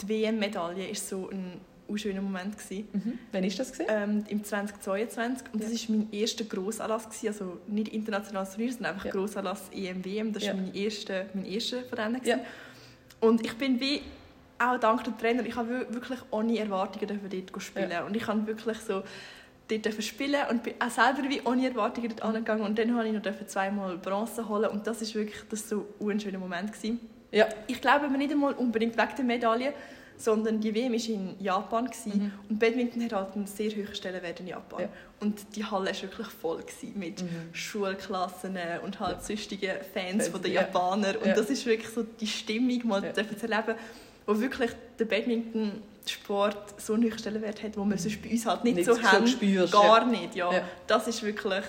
die WM-Medaille war so ein schöner Moment. Gewesen. Mhm. Wann war das? Ähm, Im 2022. Und das war mein erster Grossanlass. Gewesen. Also nicht internationales Turnier, sondern einfach Ja. Grossanlass EM-WM. Das war Ja. mein erster, mein erster von denen. Ja. Und ich bin wie auch dank dem Trainer, ich habe wir- wirklich ohne Erwartungen dort spielen. Und ich habe wirklich so dort spielen und bin auch selber wie ohne Erwartungen dort angegangen. Und dann habe ich noch zweimal Bronze holen. Und das ist wirklich das so ein schöner Moment. Gewesen. Ja. Ich glaube aber nicht einmal unbedingt wegen der Medaille, sondern die WM war in Japan. Mhm. und Badminton hat halt einen sehr hohen Stellenwert in Japan. Ja. Und die Halle war wirklich voll mit Mhm. Schulklassen und halt sonstigen Fans Fans, von den ja. Und Ja. das ist wirklich so die Stimmung mal Ja. zu erleben, wo wirklich der Badminton-Sport so einen Stellenwert hat, wo wir sonst bei uns halt nicht, Nicht so so haben. spürst, Gar nicht, ja. Ja. Das ist wirklich...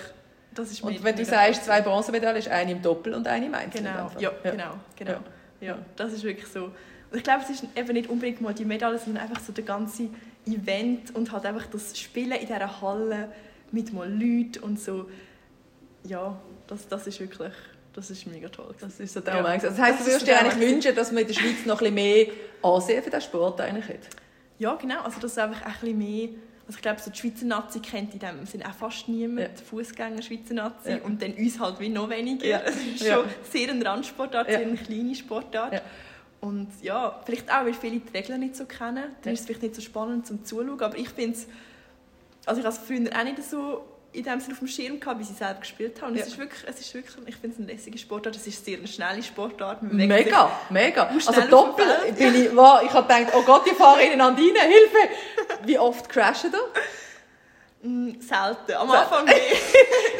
Das ist Und wenn du sagst, zwei Bronzemedaillen, ist eine im Doppel und eine im Einzel. Genau, ja, genau, genau. Ja. Ja. das ist wirklich so. Und ich glaube, es ist eben nicht unbedingt mal die Medaille, sondern einfach so der ganze Event und halt einfach das Spielen in dieser Halle mit mal Leuten und so. Ja, das, das ist wirklich, das ist mega toll. Das ist so der Ja. Moment. Das heisst, Das du würdest dir eigentlich wünschen, dass man in der Schweiz noch ein bisschen mehr Ansehen für diesen Sport eigentlich hat. Ja, genau. Also das ist einfach ein bisschen mehr... Also ich glaube, so die Schweizer Nazi kennt in dem Sinne auch fast niemand. Ja. Fußgänger Schweizer Nazi. Ja. Und dann uns halt wie noch weniger. Ja. Es ist Ja. schon sehr eine Randsportart, Ja. sehr eine kleine Sportart. Und ja, vielleicht auch, weil viele die Regeln nicht so kennen. Dann ist es vielleicht nicht so spannend zum Zuschauen. Aber ich finde es... Also ich habe es früher auch nicht so in dem Sinne auf dem Schirm gehabt, wie sie selber gespielt haben. Ja. es ist wirklich, es ist wirklich, ich finde es eine lässige Sportart. Es ist sehr eine schnelle Sportart. Sich Mega, mega. Also auf dem Doppel Feld. bin ich, wow, ich habe gedacht, oh Gott, die fahren ineinander rein, Hilfe! Wie oft crashen da? Mm, selten. Am. Anfang mehr.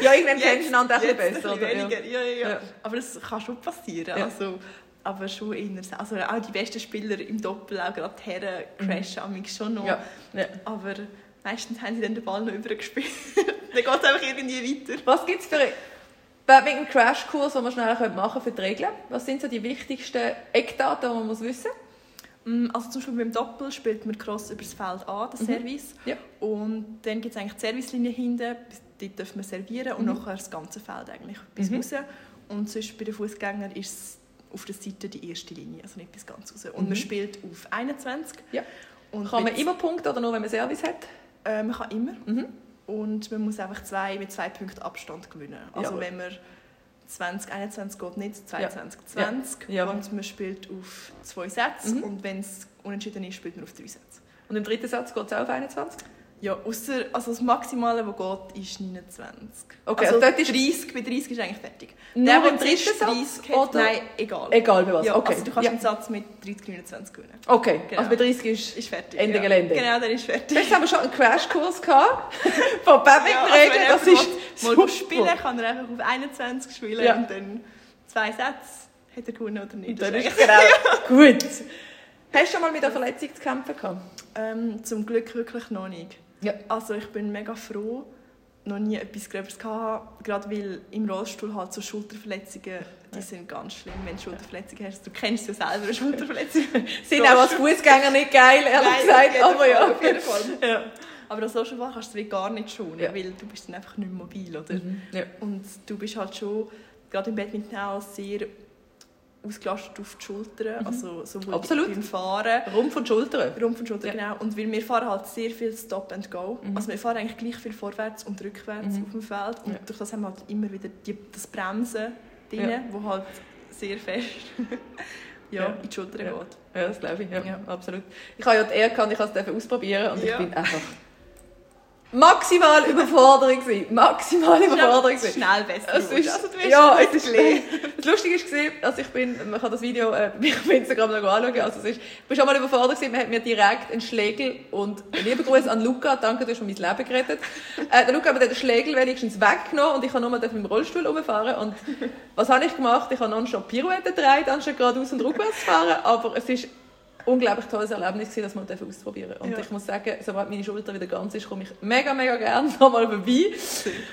Ja, irgendwann Jetzt- kennst du einander ein bisschen besser. oder? weniger. Ja. Ja, ja, Ja. Aber das kann schon passieren. Also, aber schon se- also auch die besten Spieler im Doppel, auch gerade die Herren, crashen mhm. schon noch. Ja. ja. Aber meistens haben sie dann den Ball noch übergespielt. dann geht es einfach irgendwie weiter. Was gibt es für Badminton-Crash-Kurs, den man schnell machen für die Regeln? Was sind so die wichtigsten Eckdaten, die man muss wissen Mm, Also zum Beispiel beim Doppel spielt man Cross über das Feld an, das Mhm. Service. Ja. Und dann gibt es eigentlich die Servicelinie hinten, dort dürfen wir servieren und Mhm. nachher das ganze Feld eigentlich bis Mhm. raus. Und sonst bei den Fußgängern ist es auf der Seite die erste Linie, also nicht bis ganz raus. Und Mhm. man spielt auf 21. Ja. Und Kann man immer Punkte oder nur, wenn man Service hat? Äh, man kann immer. Mhm. Und man muss einfach zwei, mit zwei Punkten Abstand gewinnen. Also Jawohl. wenn man 20, 21 geht nicht, 22, Ja. 20. Ja. Und man spielt auf zwei Sätze. Mhm. Und wenn es unentschieden ist, spielt man auf drei Sätze. Und im dritten Satz geht es auch auf 21? Ja, ausser, also das Maximale, das geht, ist 29. Okay, also also ist- 30, bei 30 ist eigentlich fertig. Nur Der, der dritten Satz, 30 hat, oder? nein, egal. Egal bei was, Ja, okay. Also du kannst Ja. einen Satz mit 30, 29 gewinnen. Okay, Genau. also bei 30 ist... Ist fertig. Ende ja. Gelände. Genau, dann ist fertig. Jetzt haben wir schon einen Crashkurs gehabt von Ja, also das ist mal super. spielen kann er einfach auf 21 spielen Ja. und dann zwei Sätze hat er gewonnen oder nicht. Und ist genau gut. Hast du schon mal mit einer Verletzung zu kämpfen gehabt? ähm, zum Glück wirklich noch nicht. Ja. Also ich bin mega froh, noch nie etwas Gröberes gehabt, gerade weil im Rollstuhl halt so Schulterverletzungen, die sind ganz schlimm, wenn du Schulterverletzungen hast. Du kennst ja selber eine Schulterverletzung. Sind auch als Fußgänger nicht geil, ehrlich Nein, gesagt, aber Fall, ja. auf jeden Fall. Ja. Aber als Rollstuhlfahrer kannst du es gar nicht schonen, Ja. weil du bist dann einfach nicht mobil, oder? Mhm. ja. Und du bist halt schon, gerade im Badminton auch, sehr ausgelastet auf die Schultern, also sowohl Mhm. Absolut. beim Fahren, Rumpf und Schultern. Rumpf und Schulter, Ja. genau. Und weil wir fahren halt sehr viel Stop and Go. Mhm. Also wir fahren eigentlich gleich viel vorwärts und rückwärts Mhm. auf dem Feld. Und Ja. durch das haben wir halt immer wieder die, das Bremsen drin, Ja. wo halt sehr fest ja, Ja. in die Schulter Ja. geht. Ja, das glaube ich, ja, Ja. absolut. Ich habe ja die Ehre gehabt, ich durfte es ausprobieren und ich bin einfach maximal Überforderung gewesen. Maximal Überforderung gewesen. Schnell besser Es ist, also du ja, es ist, das Lustige war, also ich bin, man kann das Video äh, auf Instagram noch anschauen, also es ist, ich bin schon mal überfordert gewesen, man hat mir direkt einen Schlägel und liebe Grüße an Luca, danke, du hast mir mein Leben gerettet. Äh, der Luca hat mir den Schlägel wenigstens weggenommen und ich konnte nur mit dem Rollstuhl rumfahren und was habe ich gemacht? Ich habe nonstop Pirouette gedreht, anstatt geradeaus und rückwärts zu fahren, aber es ist unglaublich tolles Erlebnis gewesen, dass man das ausprobieren Und Ja. ich muss sagen, sobald meine Schulter wieder ganz ist, komme ich mega, mega gerne nochmal vorbei.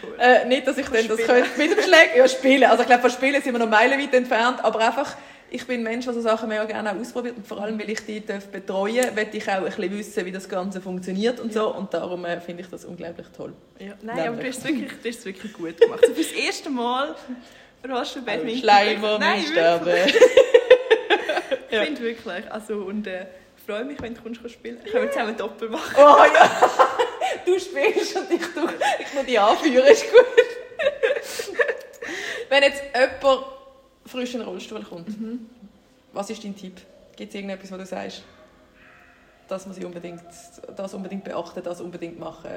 Cool. Äh, nicht, dass ich dann das könnte mit dem Schläger ja, spielen. Also ich glaube, von Spielen sind wir noch meilenweit entfernt, aber einfach Ich bin ein Mensch, der so Sachen mega gerne auch ausprobiert und vor allem, weil ich die darf betreuen darf, möchte ich auch ein bisschen wissen, wie das Ganze funktioniert und so und darum äh, finde ich das unglaublich toll. Ja. Nein, aber du hast es wirklich, du hast es wirklich gut gemacht. Also für das erste Mal du Badminton. Schleimer Nein, nicht sterben. Ich Ja. finde wirklich, also und äh, freue mich, wenn du kommst spielen. Können wir zusammen Doppel machen? Oh ja, du spielst und ich tu, ich muss dich anführen, ist gut. Wenn jetzt jemand frisch in den Rollstuhl kommt, was ist dein Tipp? Gibt es irgendetwas, wo du sagst, dass man sie unbedingt, das unbedingt beachten, das unbedingt machen?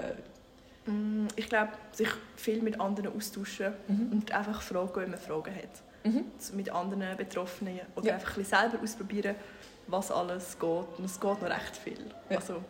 Mm, Ich glaube, sich viel mit anderen austauschen Mhm. und einfach fragen, wenn man Fragen hat. Mhm. Mit anderen Betroffenen oder Ja. einfach ein bisschen selber ausprobieren, was alles geht. Und es geht noch recht viel. Ja. Also,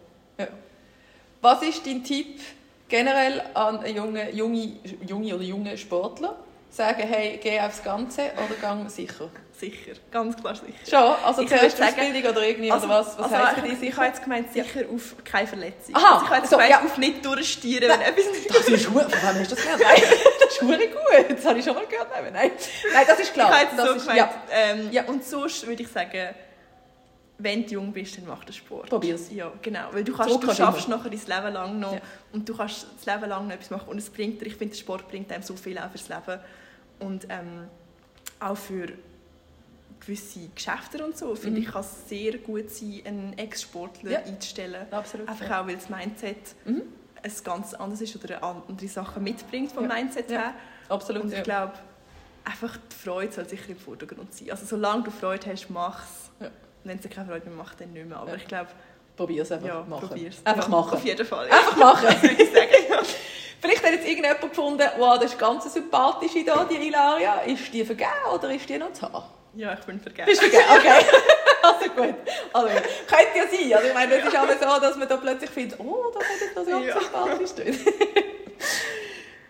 Was ist dein Tipp generell an einen jungen, junge, junge oder junge Sportler? Sagen, hey, geh aufs Ganze oder gang sicher? Sicher, ganz klar sicher. Schon? Also Ich zuerst Ausbildung oder irgendwie, Also, oder was? Was also für ich, ich habe jetzt gemeint, sicher auf keine Verletzung. Aha, also ich habe jetzt so, gemeint, ja. auf nicht durchstieren, wenn etwas nicht Das ist gut. Wem hast du das gehört? Nein, das ist gut. Das habe ich schon mal gehört. Nein, nein. Nein, das ist Ich klar. habe jetzt das so ist, gemeint. ja, Ähm, Ja. Und sonst würde ich sagen, wenn du jung bist, dann mach den Sport. Probier's. Ja, genau. Weil du, kannst, So du schaffst immer. nachher dein Leben lang noch Ja. und du kannst das Leben lang noch etwas machen und es bringt dir, ich finde, der Sport bringt einem so viel auch fürs Leben und ähm, auch für gewisse Geschäfte und so, finde Mhm. ich, kann es sehr gut sein, einen Ex-Sportler Ja. einzustellen. absolut. Einfach auch, weil das Mindset Mhm. ein ganz anderes ist oder andere Sachen mitbringt vom Ja. Mindset Ja. her. Absolut. Und ich glaube, einfach die Freude soll sicher im Vordergrund sein. Also solange du Freude hast, mach's. Ja. Wenn du keine Freude mehr macht, dann nicht mehr. Aber ich glaube, Probier es einfach. ja, machen. probier's. Einfach machen. Auf jeden Fall. Einfach machen. Vielleicht hat jetzt irgendjemand gefunden, wow, das ist ganz eine sympathische da, die Ilaria. Ist die vergeben oder ist die noch zu haben? Ja, ich bin vergessen. Bist vergeben? Okay. also gut. Also, könnte ja sein. Also, ich meine, es ist aber so, dass man da plötzlich findet, oh, das hat noch ganz Ja. sympathisch drin.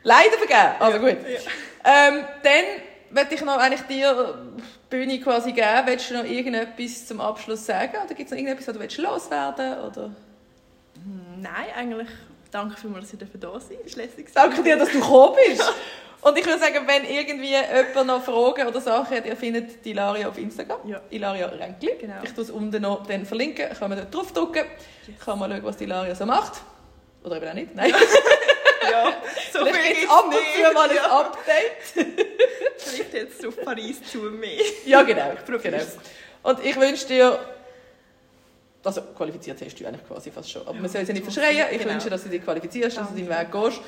Leider vergeben. Also gut. Ja. Ähm, dann möchte ich noch eigentlich dir die Bühne quasi geben. Willst du noch irgendetwas zum Abschluss sagen? Oder gibt es noch irgendetwas, was du willst loswerden Oder? Hm, Nein, eigentlich danke vielmals, dass ihr da sein lässig. Danke dir, dass du gekommen bist. Und ich würde sagen, wenn irgendwie jemand noch Fragen oder Sachen hat, ihr findet die Ilaria auf Instagram. Ja. Ilaria Renkli. Genau. Ich tue es unten noch dann verlinken. Kann man dort draufdrücken. Kann man schauen, was die Ilaria so macht. Oder eben auch nicht. Nein. Ja, so Vielleicht viel gibt's ab und nicht. zu mal ein Ja. Update. Vielleicht jetzt auf Paris zu mehr. Ja, genau. Ich genau. Und ich wünsche dir... Also qualifiziert hast du eigentlich quasi fast schon. Aber man soll es ja nicht verschreien. Ich genau. wünsche, dass du dich qualifizierst, dass du deinen Weg gehst.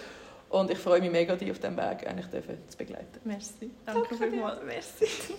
Und ich freue mich mega, dich auf diesem Weg eigentlich dürfen zu begleiten. Merci. Danke Danke vielmals. Merci.